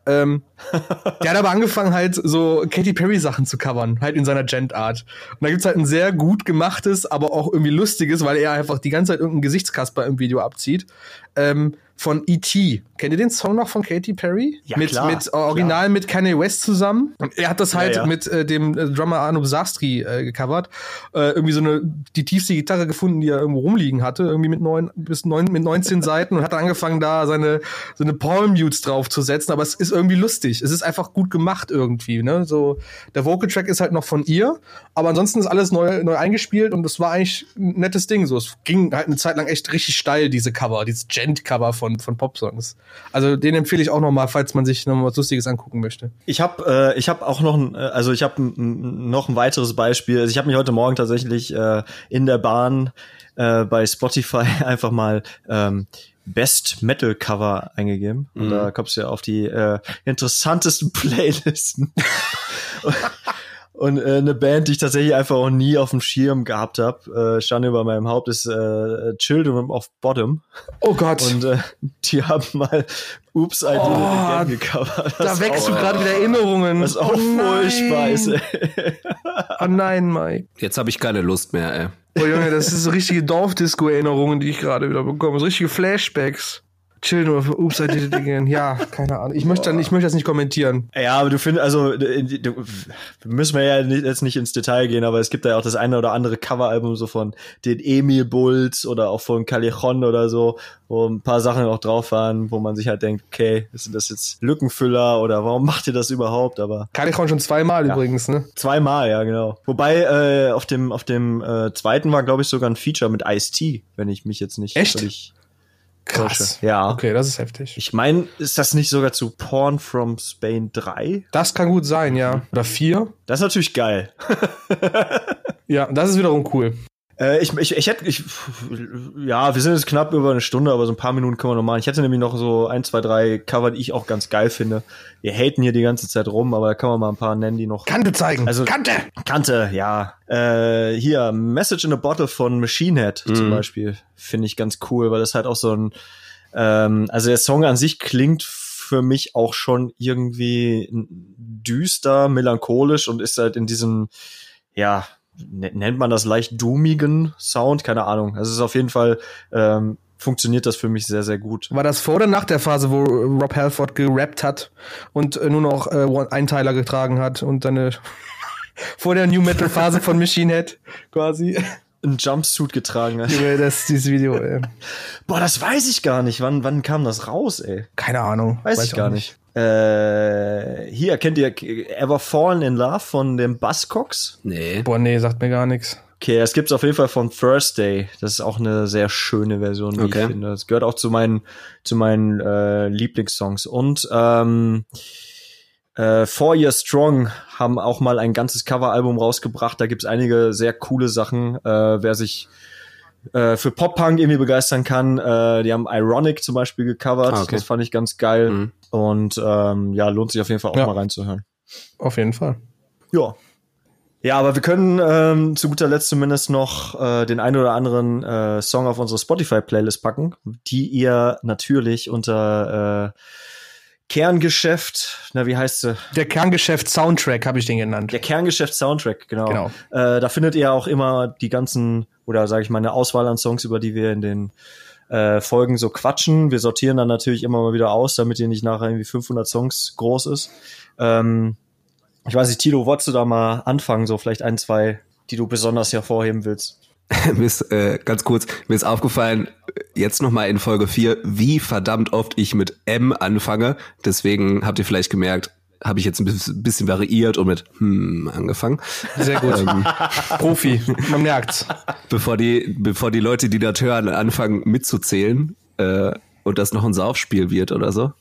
Ähm, <laughs> der hat aber angefangen halt so Katy Perry Sachen zu covern, halt in seiner Gent-Art. Und da gibt's halt ein sehr gut gemachtes, aber auch irgendwie lustiges, weil er einfach die ganze Zeit irgendeinen Gesichtskasper im Video abzieht. Ähm, von E.T. Kennt ihr den Song noch von Katy Perry? Ja, mit, klar, mit Original klar. mit Kanye West zusammen. Er hat das halt Ja, ja. mit äh, dem äh, Drummer Arno Sastri äh, gecovert. Äh, irgendwie so eine die tiefste Gitarre gefunden, die er irgendwo rumliegen hatte, irgendwie mit neun bis neun mit 19 Seiten und hat dann angefangen da seine so eine Palm Mutes draufzusetzen, aber es ist irgendwie lustig. Es ist einfach gut gemacht irgendwie, ne? So der Vocal Track ist halt noch von ihr, aber ansonsten ist alles neu neu eingespielt und das war eigentlich ein nettes Ding so. Es ging halt eine Zeit lang echt richtig steil diese Cover, dieses Gent Cover von von Popsongs. Also den empfehle ich auch noch mal, falls man sich noch mal was lustiges angucken möchte. Ich habe äh, ich habe auch noch ein, äh, also ich habe noch ein weiteres Beispiel. Also ich habe mich heute Morgen tatsächlich äh, in der Bahn äh, bei Spotify <laughs> einfach mal ähm, Best Metal Cover eingegeben und Mhm. da kommst du ja auf die äh, interessantesten <laughs> Playlisten. Und äh, eine Band, die ich tatsächlich einfach auch nie auf dem Schirm gehabt habe, äh, stand über meinem Haupt, ist äh, Children of Bottom. Oh Gott. Und äh, die haben mal Oops, I Did It Oh, Again gecovert. da Das wächst du gerade wieder Erinnerungen. Was auch oh furchtbar ist. ey. Oh nein, Mike. Jetzt habe ich keine Lust mehr, ey. Oh Junge, das ist so richtige Dorfdisco-Erinnerungen, die ich gerade wieder bekomme. So richtige Flashbacks. Chill nur, oops, I did it again. Ja, keine Ahnung. Ich möchte, dann, ich möchte das nicht kommentieren. Ja, aber du findest, also äh, du, müssen wir ja nicht, jetzt nicht ins Detail gehen, aber es gibt da ja auch das eine oder andere Coveralbum so von den Emil Bulls oder auch von Callejon oder so, wo ein paar Sachen auch drauf waren, wo man sich halt denkt, okay, sind das jetzt Lückenfüller oder warum macht ihr das überhaupt? Aber Kalikon schon zweimal Ja. übrigens, ne? zweimal, ja genau. Wobei äh, auf dem auf dem äh, zweiten war glaube ich sogar ein Feature mit Ice-T, wenn ich mich jetzt nicht Echt? völlig Krass. Ja. Okay, das ist heftig. Ich meine, ist das nicht sogar zu Porn from Spain 3? Das kann gut sein, ja. Oder vier. Das ist natürlich geil. <laughs> Ja, das ist wiederum cool. Äh, ich, ich, ich hätte, ich, ja, wir sind jetzt knapp über eine Stunde, aber so ein paar Minuten können wir noch machen. Ich hätte nämlich noch so ein, zwei, drei Cover, die ich auch ganz geil finde. Wir haten hier die ganze Zeit rum, aber da kann man mal ein paar nennen, die noch. Kante zeigen. Also- Kante! Kante, ja. Äh, hier, Message in a Bottle von Machine Head zum Mhm. Beispiel. Finde ich ganz cool, weil das halt auch so ein, ähm, also der Song an sich klingt für mich auch schon irgendwie düster, melancholisch und ist halt in diesem, ja, nennt man das leicht doomigen Sound, keine Ahnung. Also es ist auf jeden Fall, ähm, funktioniert das für mich sehr, sehr gut. War das vor oder nach der Phase, wo Rob Halford gerappt hat und äh, nur noch äh, Einteiler getragen hat und dann äh, <laughs> vor der New Metal Phase von Machine Head quasi. <laughs> Ein Jumpsuit getragen. hat. Junge, das dieses Video, ey. Boah, das weiß ich gar nicht. Wann, wann kam das raus, ey? Keine Ahnung. Weiß, ich auch gar nicht. Äh, hier, kennt ihr Ever Fallen in Love von dem Buzzcocks? Nee. Boah, nee, sagt mir gar nichts. Okay, es gibt's auf jeden Fall von Thursday. Das ist auch eine sehr schöne Version, wie Okay. ich finde. Das gehört auch zu meinen, zu meinen äh, Lieblingssongs. Und ähm, äh, Four Year Strong haben auch mal ein ganzes Coveralbum rausgebracht. Da gibt's einige sehr coole Sachen. Äh, wer sich äh, für Pop-Punk irgendwie begeistern kann, äh, die haben Ironic zum Beispiel gecovert. Ah, okay. Das fand ich ganz geil. Mhm. Und ähm, ja, lohnt sich auf jeden Fall auch Ja. mal reinzuhören. Auf jeden Fall. Ja. Ja, aber wir können ähm, zu guter Letzt zumindest noch äh, den einen oder anderen äh, Song auf unsere Spotify-Playlist packen, die ihr natürlich unter äh, Kerngeschäft, na wie heißt sie? Der Kerngeschäft Soundtrack habe ich den genannt. Der Kerngeschäft Soundtrack, genau. Genau. Äh, da findet ihr auch immer die ganzen, oder sage ich mal, eine Auswahl an Songs, über die wir in den äh, Folgen so quatschen. Wir sortieren dann natürlich immer mal wieder aus, damit ihr nicht nachher irgendwie 500 Songs groß ist. Ähm, Ich weiß nicht, Tilo, wolltest du da mal anfangen, so vielleicht ein, zwei, die du besonders hervorheben willst? <laughs> mir ist, äh, ganz kurz, mir ist aufgefallen, jetzt nochmal in Folge 4, wie verdammt oft ich mit M anfange. Deswegen habt ihr vielleicht gemerkt, habe ich jetzt ein bisschen variiert und mit hm angefangen. Sehr gut. Ähm, <laughs> Profi, man merkt's. Bevor die, bevor die Leute, die das hören, anfangen mitzuzählen äh, und das noch ein Saufspiel wird oder so.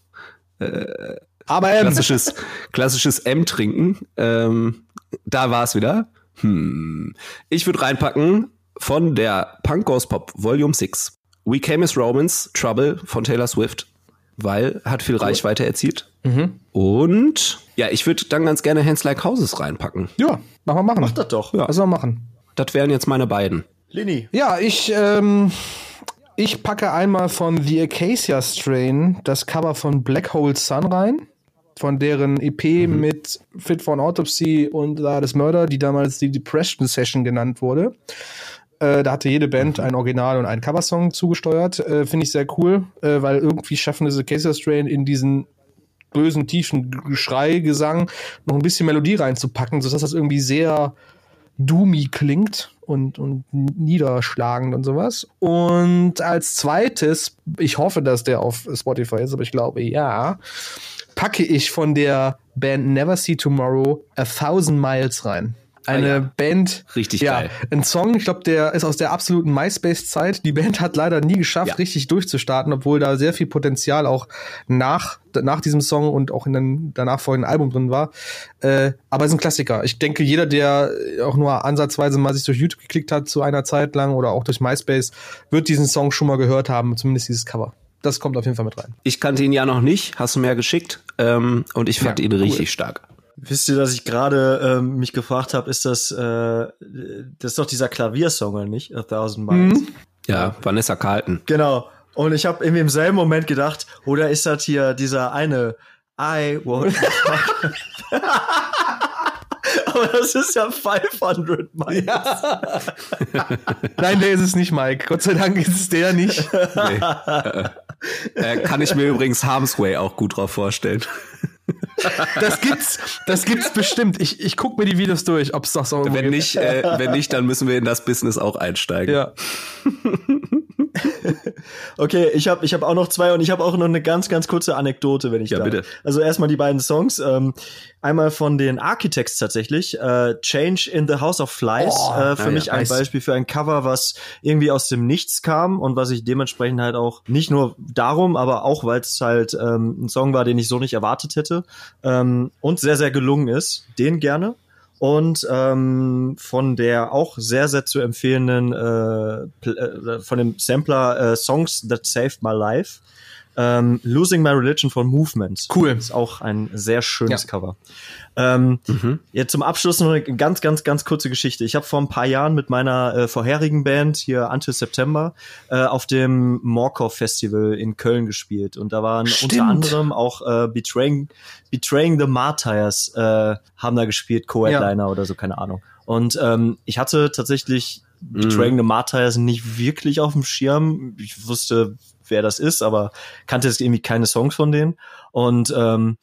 Äh, Aber M. Klassisches, klassisches M-Trinken. Ähm, da war es wieder. Hm. Ich würde reinpacken von der Punk Goes Pop Volume 6. We Came as Romans, Trouble von Taylor Swift, weil hat viel cool. Reichweite erzielt. Mhm. Und ja, ich würde dann ganz gerne Hands Like Houses reinpacken. Ja, machen wir machen. Mach das doch. Ja. Soll machen? Das wären jetzt meine beiden. Lini. Ja, ich, ähm, ich packe einmal von The Acacia Strain das Cover von Black Hole Sun rein. Von deren EP mhm. mit Fit for an Autopsy und Hardest Murder, die damals die Depression Session genannt wurde. Äh, da hatte jede Band ein Original und einen Coversong zugesteuert. Äh, Finde ich sehr cool, äh, weil irgendwie schaffen diese Acacia Strain in diesen bösen, tiefen Geschrei-Gesang noch ein bisschen Melodie reinzupacken, sodass das irgendwie sehr doomy klingt und, und niederschlagend und sowas. Und als zweites, ich hoffe, dass der auf Spotify ist, aber ich glaube ja, packe ich von der Band Never See Tomorrow A Thousand Miles rein eine ah, ja. Band. Richtig ja, geil. Ein Song, ich glaube, der ist aus der absoluten MySpace-Zeit. Die Band hat leider nie geschafft, ja. richtig durchzustarten, obwohl da sehr viel Potenzial auch nach, nach diesem Song und auch in den danach folgenden Album drin war. Äh, aber es ist ein Klassiker. Ich denke, jeder, der auch nur ansatzweise mal sich durch YouTube geklickt hat zu einer Zeit lang oder auch durch MySpace, wird diesen Song schon mal gehört haben, zumindest dieses Cover. Das kommt auf jeden Fall mit rein. Ich kannte ihn ja noch nicht, hast du mir ja geschickt. Ähm, und ich fand ja, ihn cool. richtig stark. Wisst ihr, dass ich gerade ähm, mich gefragt habe, ist das, äh, das ist doch dieser Klaviersong, oder nicht? A Thousand Miles. Mhm. Ja, Vanessa Carlton. Genau. Und ich habe irgendwie im selben Moment gedacht, oder ist das hier dieser eine I won't <laughs> Aber das ist ja 500 Miles. Ja. <laughs> Nein, der ist es nicht, Mike. Gott sei Dank ist es der nicht. Nee. Äh, kann ich mir übrigens Harm's Way auch gut drauf vorstellen. Das gibt's, das gibt's bestimmt. Ich, ich guck mir die Videos durch, ob's das so Wenn nicht, äh, wenn nicht, dann müssen wir in das Business auch einsteigen. Ja. <laughs> <laughs> okay, ich habe ich hab auch noch zwei und ich habe auch noch eine ganz, ganz kurze Anekdote, wenn ich ja, darf. bitte. Also erstmal die beiden Songs. Ähm, einmal von den Architects tatsächlich. Äh, Change in the House of Flies. Oh, äh, für ja, mich ja, ein nice. Beispiel für ein Cover, was irgendwie aus dem Nichts kam und was ich dementsprechend halt auch nicht nur darum, aber auch, weil es halt ähm, ein Song war, den ich so nicht erwartet hätte ähm, und sehr, sehr gelungen ist. Den gerne und ähm, von der auch sehr, sehr zu empfehlenden, äh, äh, von dem Sampler äh, Songs That Saved My Life. Ähm, Losing My Religion von Movement. Cool. Ist auch ein sehr schönes ja. Cover. Ähm, mhm. Jetzt zum Abschluss noch eine ganz, ganz, ganz kurze Geschichte. Ich habe vor ein paar Jahren mit meiner äh, vorherigen Band hier Until September äh, auf dem Morkov Festival in Köln gespielt und da waren Stimmt. unter anderem auch äh, Betraying, Betraying the Martyrs äh, haben da gespielt, Co-Headliner ja. oder so, keine Ahnung. Und ähm, ich hatte tatsächlich Betraying mhm. the Martyrs nicht wirklich auf dem Schirm. Ich wusste, wer das ist, aber kannte jetzt irgendwie keine Songs von denen. Und ähm,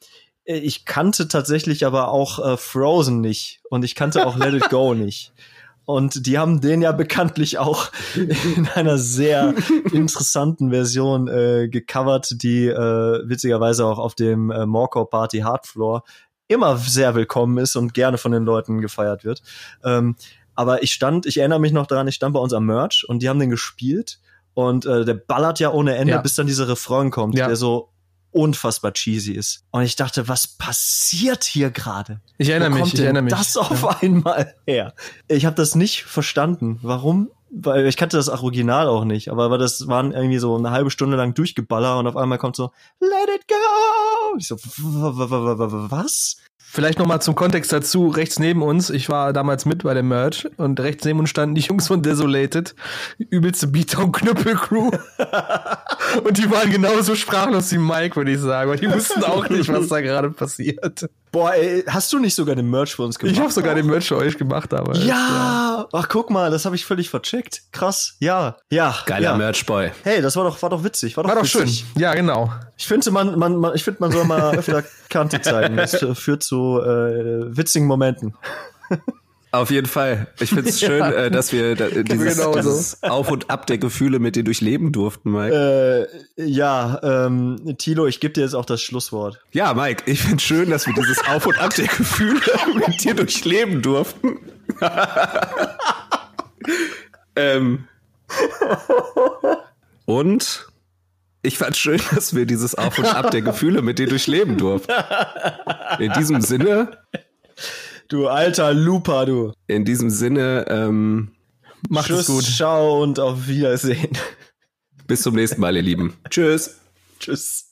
ich kannte tatsächlich aber auch äh, Frozen nicht und ich kannte auch Let It Go <laughs> nicht. Und die haben den ja bekanntlich auch in einer sehr <laughs> interessanten Version äh, gecovert, die äh, witzigerweise auch auf dem äh, Morco Party Hardfloor immer sehr willkommen ist und gerne von den Leuten gefeiert wird. Ähm, aber ich stand, ich erinnere mich noch daran, ich stand bei uns am Merch und die haben den gespielt und äh, der ballert ja ohne Ende, ja. bis dann dieser Refrain kommt, ja. der so unfassbar cheesy ist. Und ich dachte, was passiert hier gerade? Ich erinnere mich, ich erinnere mich. Das auf ja. einmal her. Ich habe das nicht verstanden. Warum? Weil ich kannte das Original auch nicht, aber, aber das waren irgendwie so eine halbe Stunde lang durchgeballert und auf einmal kommt so Let it go. Ich so was? Vielleicht noch mal zum Kontext dazu, rechts neben uns, ich war damals mit bei dem Merch und rechts neben uns standen die Jungs von Desolated, übelste Beatdown-Knüppel-Crew. <laughs> und die waren genauso sprachlos wie Mike, würde ich sagen, weil die wussten auch nicht, was da gerade passiert. Boah, ey, hast du nicht sogar den Merch für uns gemacht? Ich habe sogar den Merch für euch gemacht, aber. Ja! ja. Ach, guck mal, das habe ich völlig vercheckt. Krass. Ja. Ja. Geiler ja. Merch-Boy. Hey, das war doch, war doch witzig. War doch, war doch schön. Ja, genau. Ich finde, man, man, man, ich finde, man soll mal <laughs> öfter Kante zeigen. Das <laughs> führt zu zu äh, witzigen Momenten. Auf jeden Fall. Ich finde es <laughs> schön, äh, dass wir da, dieses, genauso. dieses Auf und Ab der Gefühle mit dir durchleben durften, Mike. Äh, ja, ähm, Tilo, ich gebe dir jetzt auch das Schlusswort. Ja, Mike, ich finde schön, dass wir dieses Auf und Ab der Gefühle <laughs> mit dir durchleben durften. <laughs> ähm. Und ich fand schön, dass wir dieses Auf und Ab der Gefühle mit dir durchleben durften. In diesem Sinne, Du alter Lupa, du. in diesem Sinne, ähm, Tschüss, es gut. ciao und auf Wiedersehen. bis zum nächsten Mal, ihr Lieben. Tschüss. Tschüss.